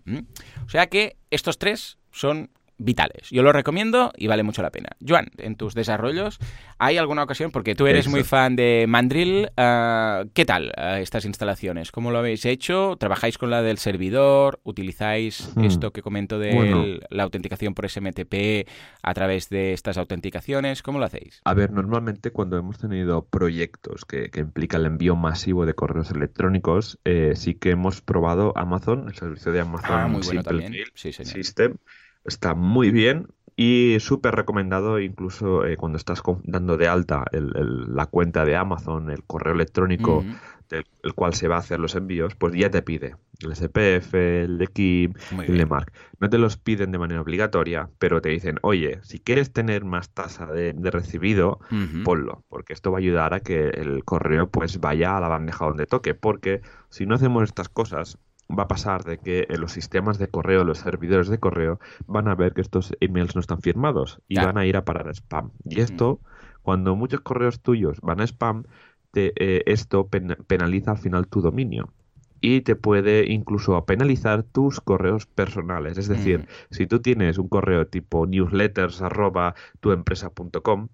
O sea que estos tres son vitales. Yo lo recomiendo y vale mucho la pena. Joan, en tus desarrollos, ¿hay alguna ocasión? Porque tú eres muy fan de Mandrill. Ah, ¿Qué tal ah, estas instalaciones? ¿Cómo lo habéis hecho? ¿Trabajáis con la del servidor? ¿Utilizáis hmm. esto que comento de la autenticación por SMTP a través de estas autenticaciones? ¿Cómo lo hacéis? A ver, normalmente cuando hemos tenido proyectos que, implican el envío masivo de correos electrónicos, eh, sí que hemos probado Amazon, el servicio de Amazon ah, muy bueno también. Sí, System está muy bien y súper recomendado incluso eh, cuando estás dando de alta la cuenta de Amazon, el correo electrónico del el cual se va a hacer los envíos, pues ya te pide el SPF, el de Kim, el de Mark. No te los piden de manera obligatoria, pero te dicen, oye, si quieres tener más tasa de, recibido, ponlo, porque esto va a ayudar a que el correo pues vaya a la bandeja donde toque, porque si no hacemos estas cosas, va a pasar de que en los sistemas de correo, los servidores de correo, van a ver que estos emails no están firmados y van a ir a parar a spam. Y esto, cuando muchos correos tuyos van a spam, te, eh, esto penaliza al final tu dominio y te puede incluso penalizar tus correos personales. Es decir, si tú tienes un correo tipo newsletters arroba tuempresa.com,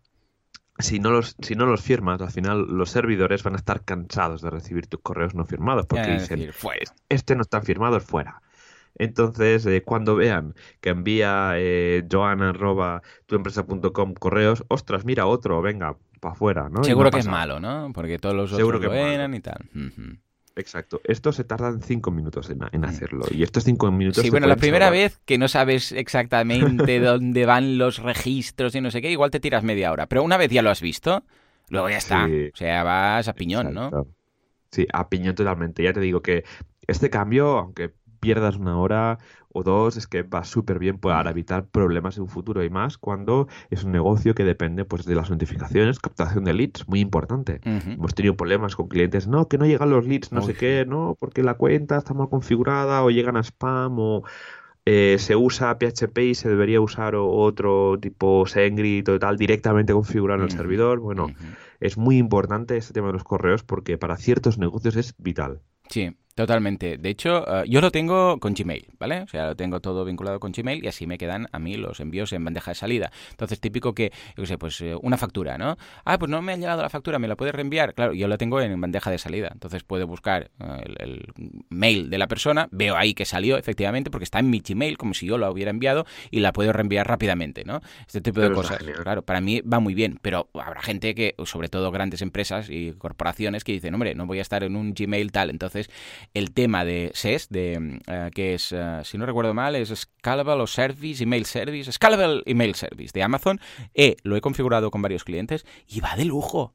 si no los si no los firmas, al final los servidores van a estar cansados de recibir tus correos no firmados porque dicen, pues este no está firmado, es fuera. Entonces, eh, cuando vean que envía eh, joan.tuempresa.com correos, ostras, mira otro, venga, para afuera, ¿no? Seguro que es malo, ¿no? Porque todos los otros lo eran y tal. Exacto. Esto se tardan cinco minutos en, mm. hacerlo. Y estos cinco minutos. Sí, bueno, la primera vez que no sabes exactamente dónde van los registros y no sé qué, igual te tiras media hora. Pero una vez ya lo has visto, luego ya está. O sea, vas a piñón, ¿no? Sí, a piñón totalmente. Ya te digo que este cambio, aunque pierdas una hora o dos, es que va súper bien para mm. evitar problemas en un futuro y más cuando es un negocio que depende pues de las notificaciones, captación de leads, muy importante. Hemos tenido problemas con clientes, no, que no llegan los leads, no sé qué, no, porque la cuenta está mal configurada o llegan a spam o eh, se usa PHP y se debería usar otro tipo SendGrid o tal directamente configurado en el servidor. Bueno, es muy importante este tema de los correos porque para ciertos negocios es vital. Sí, Totalmente. De hecho, eh, yo lo tengo con Gmail, ¿vale? O sea, lo tengo todo vinculado con Gmail y así me quedan a mí los envíos en bandeja de salida. Entonces, típico que, yo qué sé, pues eh, una factura, ¿no? Ah, pues no me ha llegado la factura, ¿me la puedes reenviar? Claro, yo la tengo en bandeja de salida. Entonces puedo buscar eh, el, mail de la persona, veo ahí que salió, efectivamente, porque está en mi Gmail, como si yo lo hubiera enviado, y la puedo reenviar rápidamente, ¿no? Este tipo de cosas. Claro, para mí va muy bien, pero habrá gente que, sobre todo grandes empresas y corporaciones, que dicen, hombre, no voy a estar en un Gmail tal. Entonces, el tema de SES, de, eh, que es, eh, si no recuerdo mal, es Scalable o Service, Email Service, Scalable Email Service de Amazon. Eh, lo he configurado con varios clientes y va de lujo.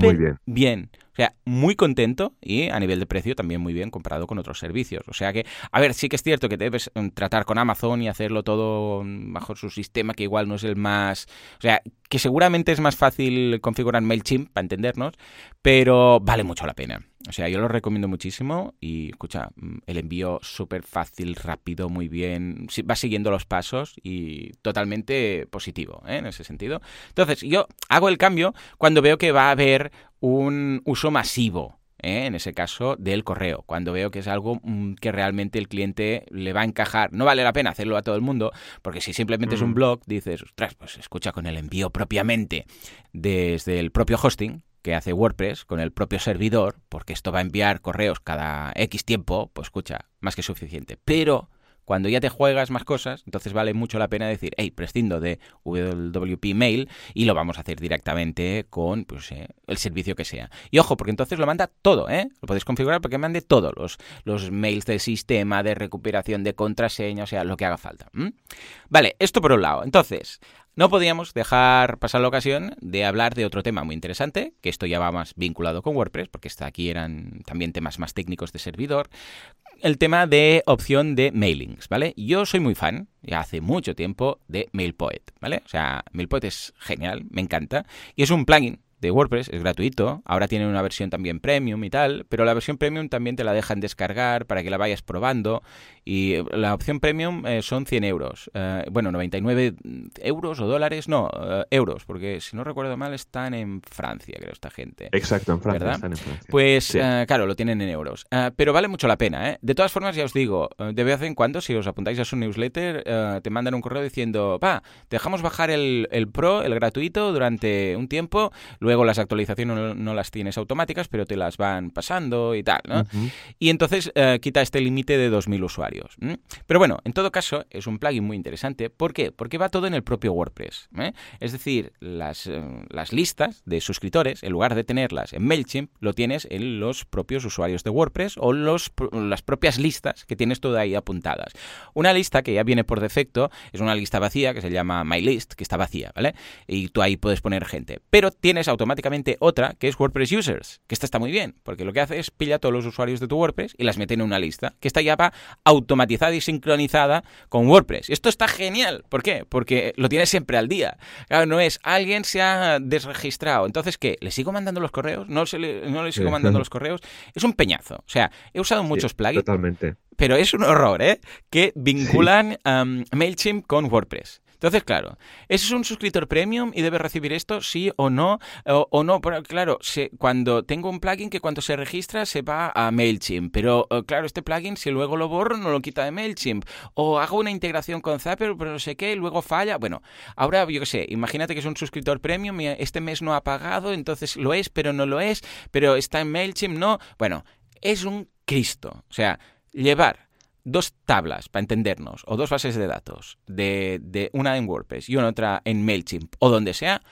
Muy bien. bien. O sea, muy contento y a nivel de precio también muy bien comparado con otros servicios. O sea que, a ver, sí que es cierto que debes mm, tratar con Amazon y hacerlo todo mm, bajo su sistema, que igual no es el más... O sea, que seguramente es más fácil configurar MailChimp, para entendernos, pero vale mucho la pena. O sea, yo lo recomiendo muchísimo y, escucha, mm, el envío súper fácil, rápido, muy bien, va siguiendo los pasos y totalmente positivo ¿eh? en ese sentido. Entonces, yo hago el cambio cuando veo que va a haber un uso masivo. ¿eh? en ese caso del correo, cuando veo que es algo mm, que realmente el cliente le va a encajar. No vale la pena hacerlo a todo el mundo, porque si simplemente es un blog, dices, ostras, pues escucha con el envío propiamente desde el propio hosting, que hace WordPress con el propio servidor, porque esto va a enviar correos cada X tiempo, pues escucha, más que suficiente. Pero cuando ya te juegas más cosas, entonces vale mucho la pena decir, hey, prescindo de WP Mail y lo vamos a hacer directamente con pues, eh, el servicio que sea. Y ojo, porque entonces lo manda todo, ¿eh? Lo podéis configurar porque mande todos los, mails de sistema, de recuperación de contraseña, o sea, lo que haga falta. Vale, esto por un lado. Entonces, no podíamos dejar pasar la ocasión de hablar de otro tema muy interesante, que esto ya va más vinculado con WordPress, porque está aquí eran también temas más técnicos de servidor, el tema de opción de mailings, ¿vale? Yo soy muy fan, ya hace mucho tiempo, de MailPoet, ¿vale? O sea, MailPoet es genial, me encanta, y es un plugin de WordPress, es gratuito, ahora tiene una versión también premium y tal, pero la versión premium también te la dejan descargar para que la vayas probando y la opción premium eh, son 100 euros, eh, bueno, 99 euros o dólares, no, eh, euros, porque si no recuerdo mal están en Francia, creo, esta gente. Exacto, en Francia, están en Francia. Pues claro, lo tienen en euros, pero vale mucho la pena, ¿eh? De todas formas, ya os digo, de vez en cuando, si os apuntáis a su newsletter, te mandan un correo diciendo, va, dejamos bajar el, el Pro, el gratuito, durante un tiempo, luego las actualizaciones no, las tienes automáticas, pero te las van pasando y tal, ¿no? Y entonces eh, quita este límite de 2.000 usuarios. Pero bueno, en todo caso, es un plugin muy interesante. ¿Por qué? Porque va todo en el propio WordPress. Es decir, las, eh, las listas de suscriptores, en lugar de tenerlas en MailChimp, lo tienes en los propios usuarios de WordPress o los, las propias listas que tienes todo ahí apuntadas. Una lista que ya viene por defecto es una lista vacía que se llama MyList, que está vacía, ¿vale? Y tú ahí puedes poner gente. Pero tienes automáticamente otra que es WordPress Users, que esta está muy bien, porque lo que hace es pilla todos los usuarios de tu WordPress y las mete en una lista, que está ya va automatizada y sincronizada con WordPress. Esto está genial. ¿Por qué? Porque lo tienes siempre al día. Claro, no es alguien se ha desregistrado, entonces ¿qué? ¿Le sigo mandando los correos? ¿No, le, no le sigo mandando los correos? Es un peñazo. O sea, he usado muchos plugins. Totalmente pero es un horror, ¿eh? Que vinculan MailChimp con WordPress. Entonces, claro, ¿ese es un suscriptor premium y debe recibir esto, sí o no? O, no, pero claro, cuando tengo un plugin que cuando se registra se va a MailChimp, pero eh, claro, este plugin si luego lo borro no lo quita de MailChimp. O hago una integración con Zapier, pero no sé qué, y luego falla. Bueno, ahora yo qué sé, imagínate que es un suscriptor premium y este mes no ha pagado, entonces lo es, pero no lo es, pero está en MailChimp, no. Bueno, es un Cristo. O sea, llevar dos tablas, para entendernos, o dos bases de datos, de, de una en WordPress y una otra en MailChimp o donde sea,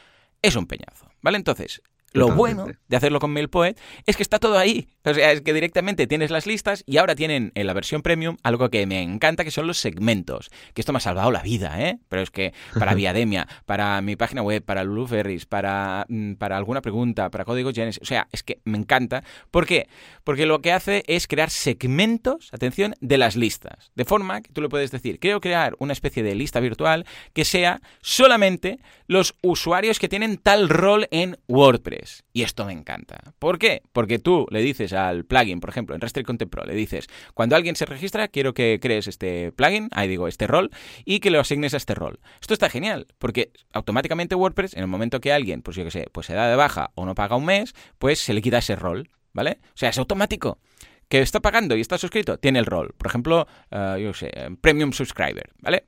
es un peñazo. ¿Vale? Entonces, lo bueno de hacerlo con MailPoet es que está todo ahí. O sea, es que directamente tienes las listas y ahora tienen en la versión premium algo que me encanta, que son los segmentos. Que esto me ha salvado la vida, ¿eh? Pero es que para Viademia, para mi página web, para Lulu Ferris, para, mm, para alguna pregunta, para código Genesis, o sea, es que me encanta. ¿Por qué? Porque lo que hace es crear segmentos, atención, de las listas. De forma que tú le puedes decir, quiero crear una especie de lista virtual que sea solamente los usuarios que tienen tal rol en WordPress. Y esto me encanta. ¿Por qué? Porque tú le dices al plugin, por ejemplo, en Restrict Content Pro, le dices, cuando alguien se registra, quiero que crees este plugin, ahí digo, este rol, y que lo asignes a este rol. Esto está genial, porque automáticamente WordPress, en el momento que alguien, pues yo que sé, pues se da de baja o no paga un mes, pues se le quita ese rol, ¿vale? O sea, es automático que está pagando y está suscrito, tiene el rol. Por ejemplo, uh, yo sé, Premium Subscriber, ¿vale?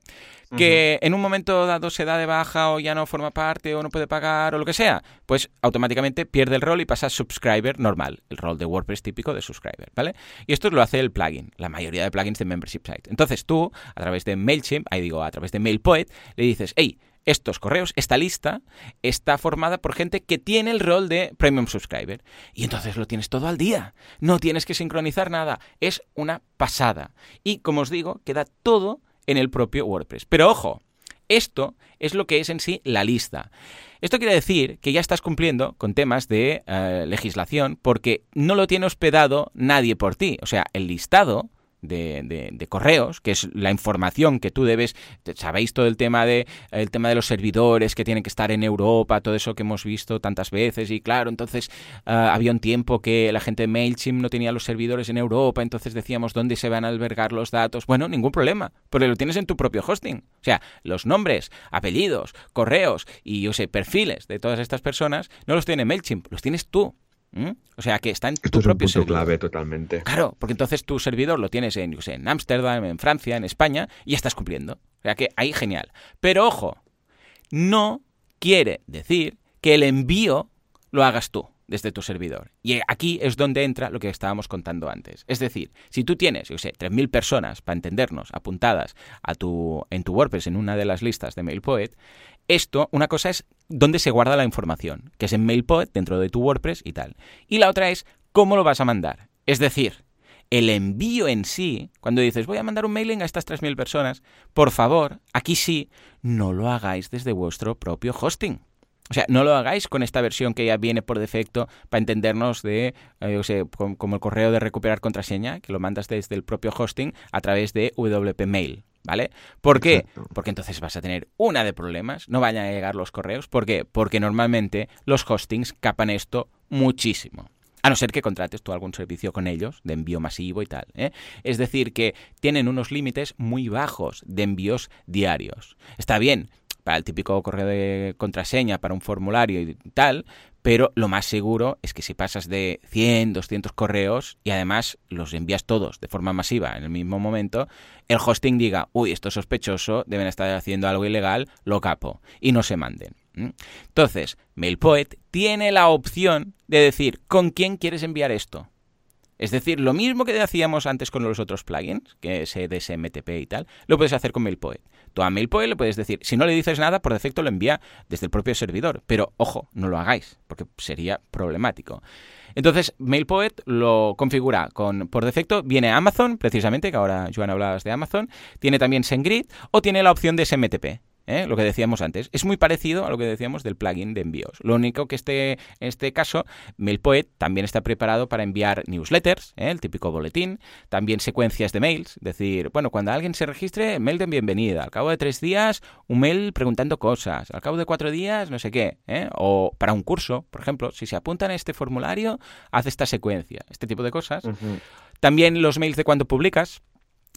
Que en un momento dado se da de baja o ya no forma parte o no puede pagar o lo que sea, pues automáticamente pierde el rol y pasa a Subscriber normal, el rol de WordPress típico de Subscriber, ¿vale? Y esto lo hace el plugin, la mayoría de plugins de Membership Site. Entonces tú, a través de MailChimp, ahí digo, a través de MailPoet, le dices, hey, estos correos, esta lista, está formada por gente que tiene el rol de Premium Subscriber. Y entonces lo tienes todo al día. No tienes que sincronizar nada. Es una pasada. Y como os digo, queda todo en el propio WordPress. Pero ojo, esto es lo que es en sí la lista. Esto quiere decir que ya estás cumpliendo con temas de eh, legislación porque no lo tiene hospedado nadie por ti. O sea, el listado de, correos, que es la información que tú debes, sabéis todo el tema de el tema de los servidores que tienen que estar en Europa, todo eso que hemos visto tantas veces y claro, entonces ah, había un tiempo que la gente de Mailchimp no tenía los servidores en Europa, entonces decíamos dónde se van a albergar los datos. Bueno, ningún problema, porque lo tienes en tu propio hosting. O sea, los nombres, apellidos, correos y yo sé, perfiles de todas estas personas no los tiene Mailchimp, los tienes tú. ¿Mm? O sea, que está en tu propio es clave totalmente. Claro, porque entonces tu servidor lo tienes en, en Ámsterdam, en Francia, en España, y estás cumpliendo. O sea que ahí genial. Pero ojo, no quiere decir que el envío lo hagas tú desde tu servidor. Y aquí es donde entra lo que estábamos contando antes. Es decir, si tú tienes, yo sé, 3.000 personas, para entendernos, apuntadas a tu, en tu WordPress en una de las listas de MailPoet, esto, una cosa es dónde se guarda la información, que es en MailPoet, dentro de tu WordPress y tal. Y la otra es cómo lo vas a mandar. Es decir, el envío en sí, cuando dices voy a mandar un mailing a estas 3.000 personas, por favor, aquí sí, no lo hagáis desde vuestro propio hosting. O sea, no lo hagáis con esta versión que ya viene por defecto para entendernos de, eh, sé, como el correo de recuperar contraseña, que lo mandas desde el propio hosting a través de WP Mail. ¿Vale? ¿Por qué? Porque entonces vas a tener una de problemas, no vayan a llegar los correos. ¿Por qué? Porque normalmente los hostings capan esto muchísimo. A no ser que contrates tú algún servicio con ellos, de envío masivo y tal. ¿eh? Es decir, que tienen unos límites muy bajos de envíos diarios. Está bien, para el típico correo de contraseña, para un formulario y tal, pero lo más seguro es que si pasas de 100, 200 correos y además los envías todos de forma masiva en el mismo momento, el hosting diga, uy, esto es sospechoso, deben estar haciendo algo ilegal, lo capo, y no se manden. Entonces, MailPoet tiene la opción de decir con quién quieres enviar esto. Es decir, lo mismo que hacíamos antes con los otros plugins, que es DSMTP y tal, lo puedes hacer con MailPoet. Tú a MailPoet le puedes decir, si no le dices nada, por defecto lo envía desde el propio servidor. Pero ojo, no lo hagáis, porque sería problemático. Entonces, MailPoet lo configura con, por defecto, viene Amazon, precisamente, que ahora Joan hablabas de Amazon, tiene también SendGrid o tiene la opción de SMTP. ¿Eh? lo que decíamos antes. Es muy parecido a lo que decíamos del plugin de envíos. Lo único que este, en este caso, MailPoet también está preparado para enviar newsletters, ¿eh? el típico boletín, también secuencias de mails, es decir, bueno, cuando alguien se registre, mail de bienvenida, al cabo de tres días, un mail preguntando cosas, al cabo de cuatro días, no sé qué, ¿eh? o para un curso, por ejemplo, si se apuntan a este formulario, hace esta secuencia, este tipo de cosas. También los mails de cuando publicas,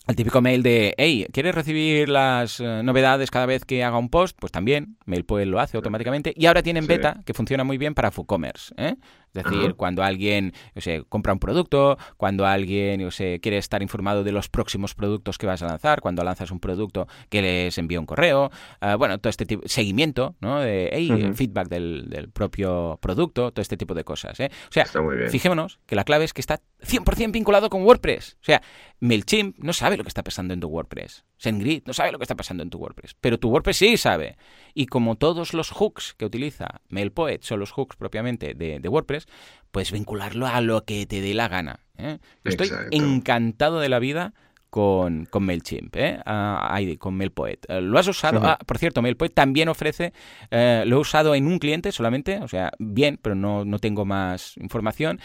el típico mail de, hey, ¿quieres recibir las eh, novedades cada vez que haga un post? Pues también, MailPoet lo hace automáticamente. Y ahora tienen beta, que funciona muy bien para FooCommerce. ¿eh? Es decir, cuando alguien yo sé, compra un producto, cuando alguien yo sé, quiere estar informado de los próximos productos que vas a lanzar, cuando lanzas un producto que les envía un correo, uh, bueno, todo este tipo, seguimiento, ¿no? De hey, feedback del, propio producto, todo este tipo de cosas. ¿eh? O sea, fijémonos que la clave es que está 100% vinculado con WordPress. O sea, MailChimp no sabe lo que está pasando en tu WordPress. SendGrid no sabe lo que está pasando en tu WordPress. Pero tu WordPress sí sabe. Y como todos los hooks que utiliza MailPoet son los hooks propiamente de, WordPress, puedes vincularlo a lo que te dé la gana. ¿eh? Estoy encantado de la vida con, con MailChimp, ¿eh? Ah, con MailPoet. Eh, ¿Lo has usado? Ah, por cierto, MailPoet también ofrece, eh, lo he usado en un cliente solamente, o sea, bien, pero no, no tengo más información.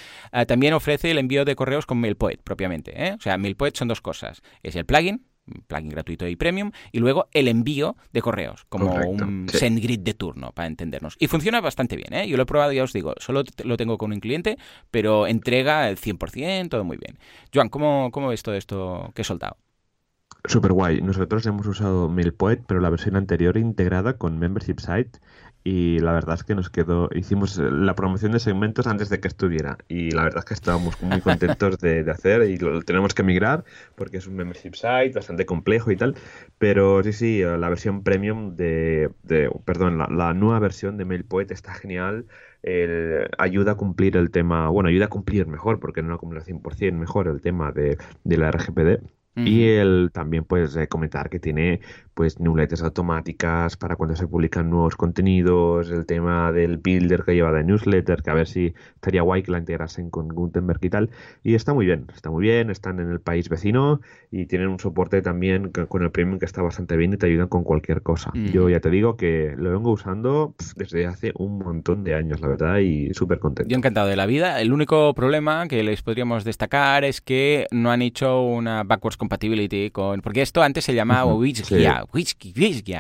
También ofrece el envío de correos con MailPoet propiamente. ¿eh? O sea, MailPoet son dos cosas. Es el plugin, plugin gratuito y premium, y luego el envío de correos, como un SendGrid de turno, para entendernos. Y funciona bastante bien, ¿eh? Yo lo he probado, ya os digo, solo lo tengo con un cliente, pero entrega el 100%, todo muy bien. Joan, ¿cómo, cómo ves todo esto que he soltado? Super guay. Nosotros hemos usado MailPoet, pero la versión anterior integrada con Membership Site y la verdad es que nos quedó, hicimos la promoción de segmentos antes de que estuviera y la verdad es que estábamos muy contentos de, hacer y lo tenemos que migrar porque es un membership site bastante complejo y tal, pero sí, sí, la versión premium de, perdón, la, nueva versión de MailPoet está genial, ayuda a cumplir el tema, bueno, ayuda a cumplir mejor porque no lo cumple al 100% mejor el tema de, de la RGPD Y el también pues comentar que tiene pues newsletters automáticas para cuando se publican nuevos contenidos, el tema del builder que lleva de newsletter, que a ver si estaría guay que la integrasen con Gutenberg y tal. Y está muy bien, está muy bien, están en el país vecino y tienen un soporte también con el premium que está bastante bien y te ayudan con cualquier cosa. Yo ya te digo que lo vengo usando desde hace un montón de años, la verdad, y súper contento. Yo encantado de la vida. El único problema que les podríamos destacar es que no han hecho una backwards compatibility con... Porque esto antes se llamaba Whisky, Whisky, Whisky,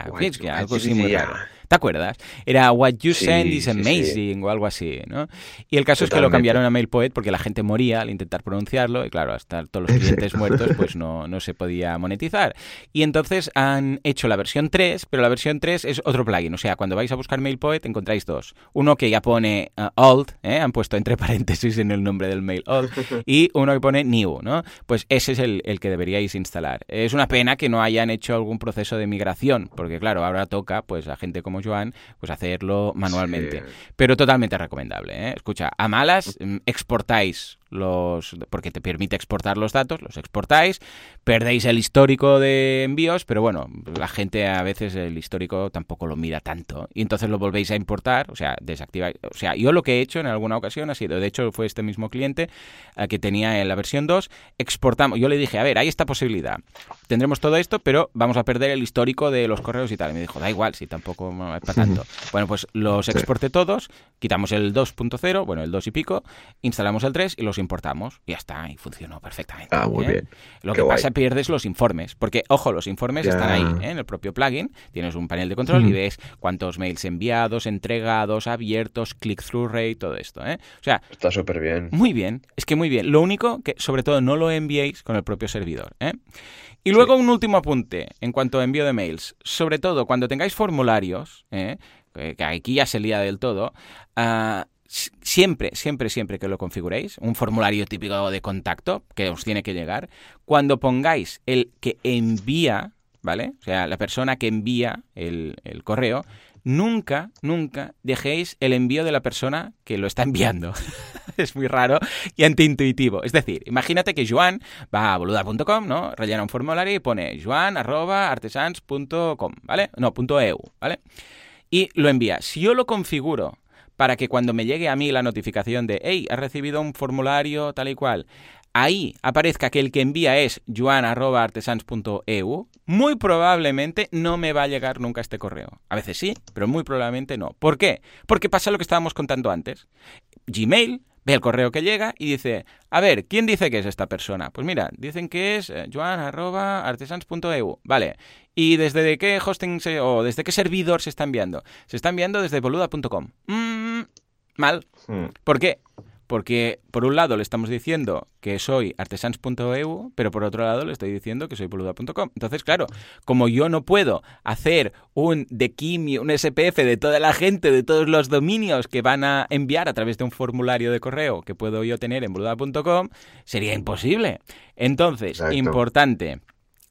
algo así muy raro. ¿Te acuerdas? Era What You Send is Amazing o algo así, ¿no? Y el caso es que lo cambiaron a MailPoet porque la gente moría al intentar pronunciarlo y claro, hasta todos los clientes muertos pues no, no se podía monetizar. Y entonces han hecho la versión 3, pero la versión 3 es otro plugin. O sea, cuando vais a buscar MailPoet encontráis dos. Uno que ya pone uh, old, ¿eh? han puesto entre paréntesis en el nombre del mail old, y uno que pone new, ¿no? Pues ese es el, el que deberíais instalar. Es una pena que no hayan hecho algún proceso de migración, porque claro, ahora toca pues a gente como Joan, pues hacerlo manualmente. Pero totalmente recomendable. ¿eh? Escucha, a malas mm, exportáis los porque te permite exportar los datos, los exportáis, perdéis el histórico de envíos, pero bueno, la gente a veces el histórico tampoco lo mira tanto. Y entonces lo volvéis a importar, o sea, desactiváis, o sea, yo lo que he hecho en alguna ocasión ha sido, de hecho fue este mismo cliente que tenía en la versión 2, exportamos, yo le dije, a ver, hay esta posibilidad, tendremos todo esto, pero vamos a perder el histórico de los correos y tal, y me dijo, da igual, si tampoco es para tanto. Bueno, pues los exporté todos, quitamos el 2.0, bueno, el 2 y pico, instalamos el 3 y los importamos y ya está, y funcionó perfectamente. Ah, muy ¿eh? bien. Lo que pasa es que pierdes los informes, porque, ojo, los informes están ahí, ¿eh? en el propio plugin, tienes un panel de control y ves cuántos mails enviados, entregados, abiertos, click-through rate, todo esto. ¿eh? O sea, está súper bien. Muy bien, es que muy bien. Lo único que, sobre todo, no lo enviéis con el propio servidor. ¿eh? Y luego un último apunte en cuanto a envío de mails. Sobre todo cuando tengáis formularios, ¿eh? que aquí ya se lía del todo, uh, siempre, siempre, siempre que lo configuréis, un formulario típico de contacto que os tiene que llegar, cuando pongáis el que envía, ¿vale? O sea, la persona que envía el, el correo, nunca, nunca dejéis el envío de la persona que lo está enviando. es muy raro y antiintuitivo. Es decir, imagínate que Joan va a boluda.com, ¿no? Rellena un formulario y pone joan.artesans.com, ¿vale? No, .eu, ¿vale? Y lo envía. Si yo lo configuro para que cuando me llegue a mí la notificación de, hey, has recibido un formulario tal y cual, ahí aparezca que el que envía es joan.artesans.eu, muy probablemente no me va a llegar nunca este correo. A veces sí, pero muy probablemente no. ¿Por qué? Porque pasa lo que estábamos contando antes. Gmail ve el correo que llega y dice, a ver, ¿quién dice que es esta persona? Pues mira, dicen que es eh, joan.artesans.eu. Vale. ¿Y desde qué hosting se, o desde qué servidor se está enviando? Se está enviando desde boluda.com. Mm, mal. Hmm. ¿Por qué? Porque por un lado le estamos diciendo que soy artesans.eu, pero por otro lado le estoy diciendo que soy boluda.com. Entonces, claro, como yo no puedo hacer un dequimio, un SPF de toda la gente, de todos los dominios que van a enviar a través de un formulario de correo que puedo yo tener en boluda.com, sería imposible. Entonces, importante,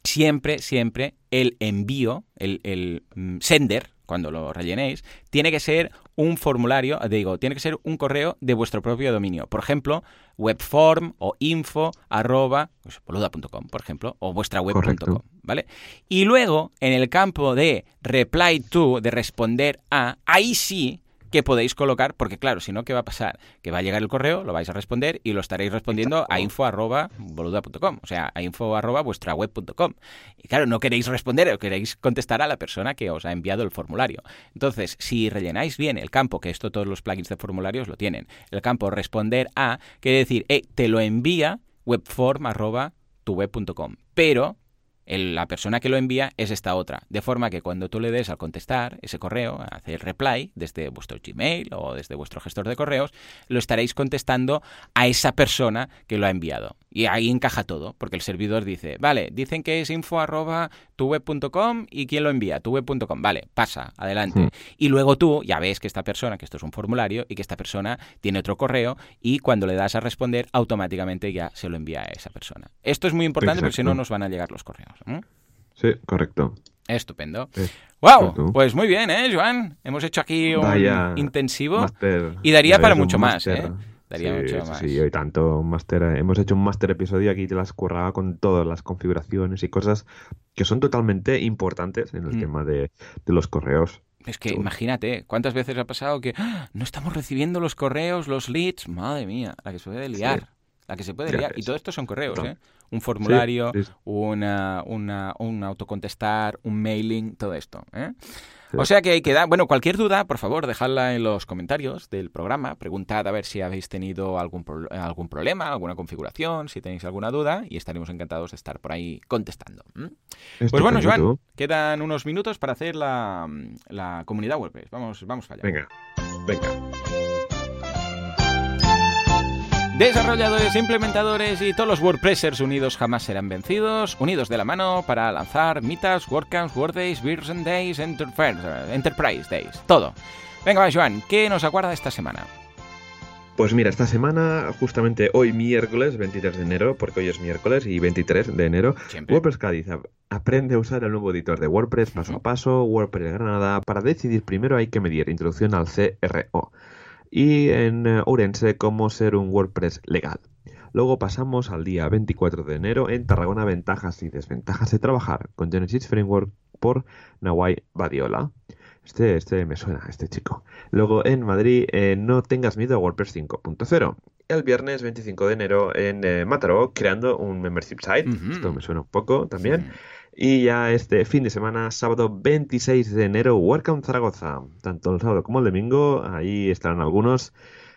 siempre, siempre el envío, el, el mm, sender, cuando lo rellenéis, tiene que ser un formulario, digo, tiene que ser un correo de vuestro propio dominio. Por ejemplo, webform o info arroba, pues, por ejemplo, o vuestra web.com, ¿vale? Y luego, en el campo de reply to, de responder a, ahí sí que podéis colocar, porque claro, si no, ¿qué va a pasar? Que va a llegar el correo, lo vais a responder y lo estaréis respondiendo a info arroba boluda.com, o sea, a info arroba vuestra web.com. Y claro, no queréis responder, queréis contestar a la persona que os ha enviado el formulario. Entonces, si rellenáis bien el campo, que esto todos los plugins de formularios lo tienen, el campo responder a, quiere decir, eh, te lo envía webform arroba tu web.com. Pero la persona que lo envía es esta otra. De forma que cuando tú le des al contestar ese correo, hacer reply desde vuestro Gmail o desde vuestro gestor de correos, lo estaréis contestando a esa persona que lo ha enviado. Y ahí encaja todo, porque el servidor dice, vale, dicen que es info arroba tuweb.com y quién lo envía, tuweb.com. Vale, pasa, adelante. Y luego tú ya ves que esta persona, que esto es un formulario y que esta persona tiene otro correo y cuando le das a responder, automáticamente ya se lo envía a esa persona. Esto es muy importante porque si no nos van a llegar los correos. Sí, correcto. Estupendo. wow, pues muy bien, ¿eh, Joan? Hemos hecho aquí un intensivo y daría para mucho más, ¿eh? Daría mucho más. Sí, hoy tanto. Master, hemos hecho un máster episodio aquí te las curraba con todas las configuraciones y cosas que son totalmente importantes en el Mm. tema de, de los correos. Es que imagínate, ¿cuántas veces ha pasado que ¡ah! no estamos recibiendo los correos, los leads? Madre mía, la que se puede liar. La que se puede liar. Y todo esto son correos. ¿eh? Un formulario, Sí, sí. Una, una, un autocontestar, un mailing, todo esto. ¿eh? O sea que hay que dar. Bueno, cualquier duda, por favor, dejadla en los comentarios del programa. Preguntad a ver si habéis tenido algún, pro- algún problema, alguna configuración, si tenéis alguna duda, y estaremos encantados de estar por ahí contestando. Pues bueno, Joan, quedan unos minutos para hacer la, la comunidad WordPress. Vamos, vamos allá. Venga, venga. Desarrolladores, implementadores y todos los WordPressers unidos jamás serán vencidos, unidos de la mano para lanzar Meetups, WordCamps, WordDays, Version Days, Enterprise, Enterprise Days, todo. Venga, va, Joan, ¿qué nos aguarda esta semana? Pues mira, esta semana, justamente hoy miércoles 23 de enero, porque hoy es miércoles y 23 de enero, Siempre. WordPress Cádiz ap- aprende a usar el nuevo editor de WordPress paso a paso, WordPress Granada. Para decidir primero hay que medir introducción al CRO y en eh, Ourense cómo ser un WordPress legal. Luego pasamos al día 24 de enero en Tarragona Ventajas y desventajas de trabajar con Genesis Framework por Nawai Badiola. Este, este me suena, este chico. Luego en Madrid, eh, no tengas miedo a WordPress 5.0. El viernes 25 de enero en eh, Mataró, creando un membership site. Esto me suena un poco también. Y ya este fin de semana, sábado 26 de enero, WordCamp Zaragoza. Tanto el sábado como el domingo, ahí estarán algunos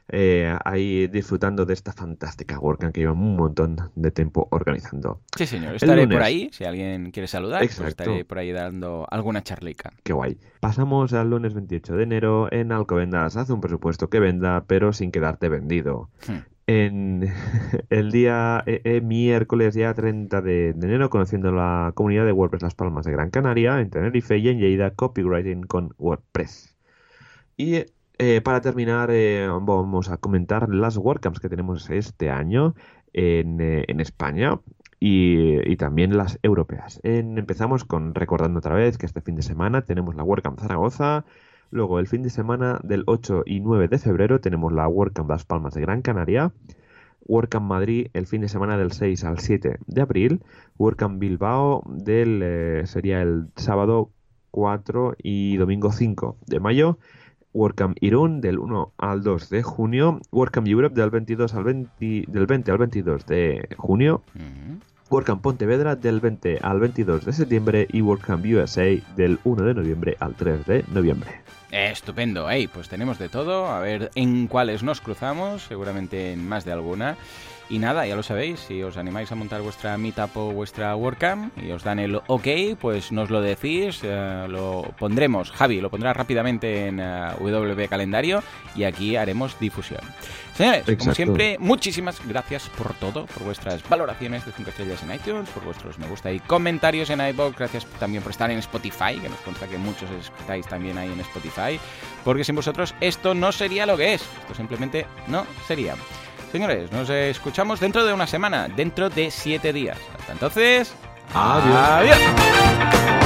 eh, ahí disfrutando de esta fantástica WordCamp que llevan un montón de tiempo organizando. Sí, señor, estaré por ahí. Si alguien quiere saludar, pues estaré por ahí dando alguna charlica. Qué guay. Pasamos al lunes 28 de enero en Alcobendas. Haz un presupuesto que venda, pero sin quedarte vendido. Hmm. En el día eh, eh, miércoles, ya 30 de, enero, conociendo la comunidad de WordPress Las Palmas de Gran Canaria, en Tenerife y en Lleida, copywriting con WordPress. Y eh, para terminar, eh, vamos a comentar las WordCamps que tenemos este año en, eh, en España y, y también las europeas. Empezamos con recordando otra vez que este fin de semana tenemos la WordCamp Zaragoza. Luego, el fin de semana del 8 y 9 de febrero tenemos la WordCamp Las Palmas de Gran Canaria. WordCamp Madrid el fin de semana del 6 al 7 de abril. WordCamp Bilbao del, eh, sería el sábado 4 y domingo 5 de mayo. WordCamp Irún del 1 al 2 de junio. WordCamp Europe del 22 al 20, del 20 al 22 de junio. WordCamp Pontevedra del 20 al 22 de septiembre y WordCamp USA del 1 de noviembre al 3 de noviembre. Estupendo, Ey, pues tenemos de todo, a ver en cuáles nos cruzamos, seguramente en más de alguna. Y nada, ya lo sabéis, si os animáis a montar vuestra meetup o vuestra WordCamp y os dan el ok, pues nos lo decís, eh, lo pondremos, Javi lo pondrá rápidamente en eh, Calendario y aquí haremos difusión. Señores, como siempre, muchísimas gracias por todo, por vuestras valoraciones de 5 estrellas en iTunes, por vuestros me gusta y comentarios en iVoox, gracias también por estar en Spotify, que nos consta que muchos estáis también ahí en Spotify, porque sin vosotros esto no sería lo que es, esto simplemente no sería. Señores, nos escuchamos dentro de una semana, dentro de 7 días. Hasta entonces, Adiós. adiós.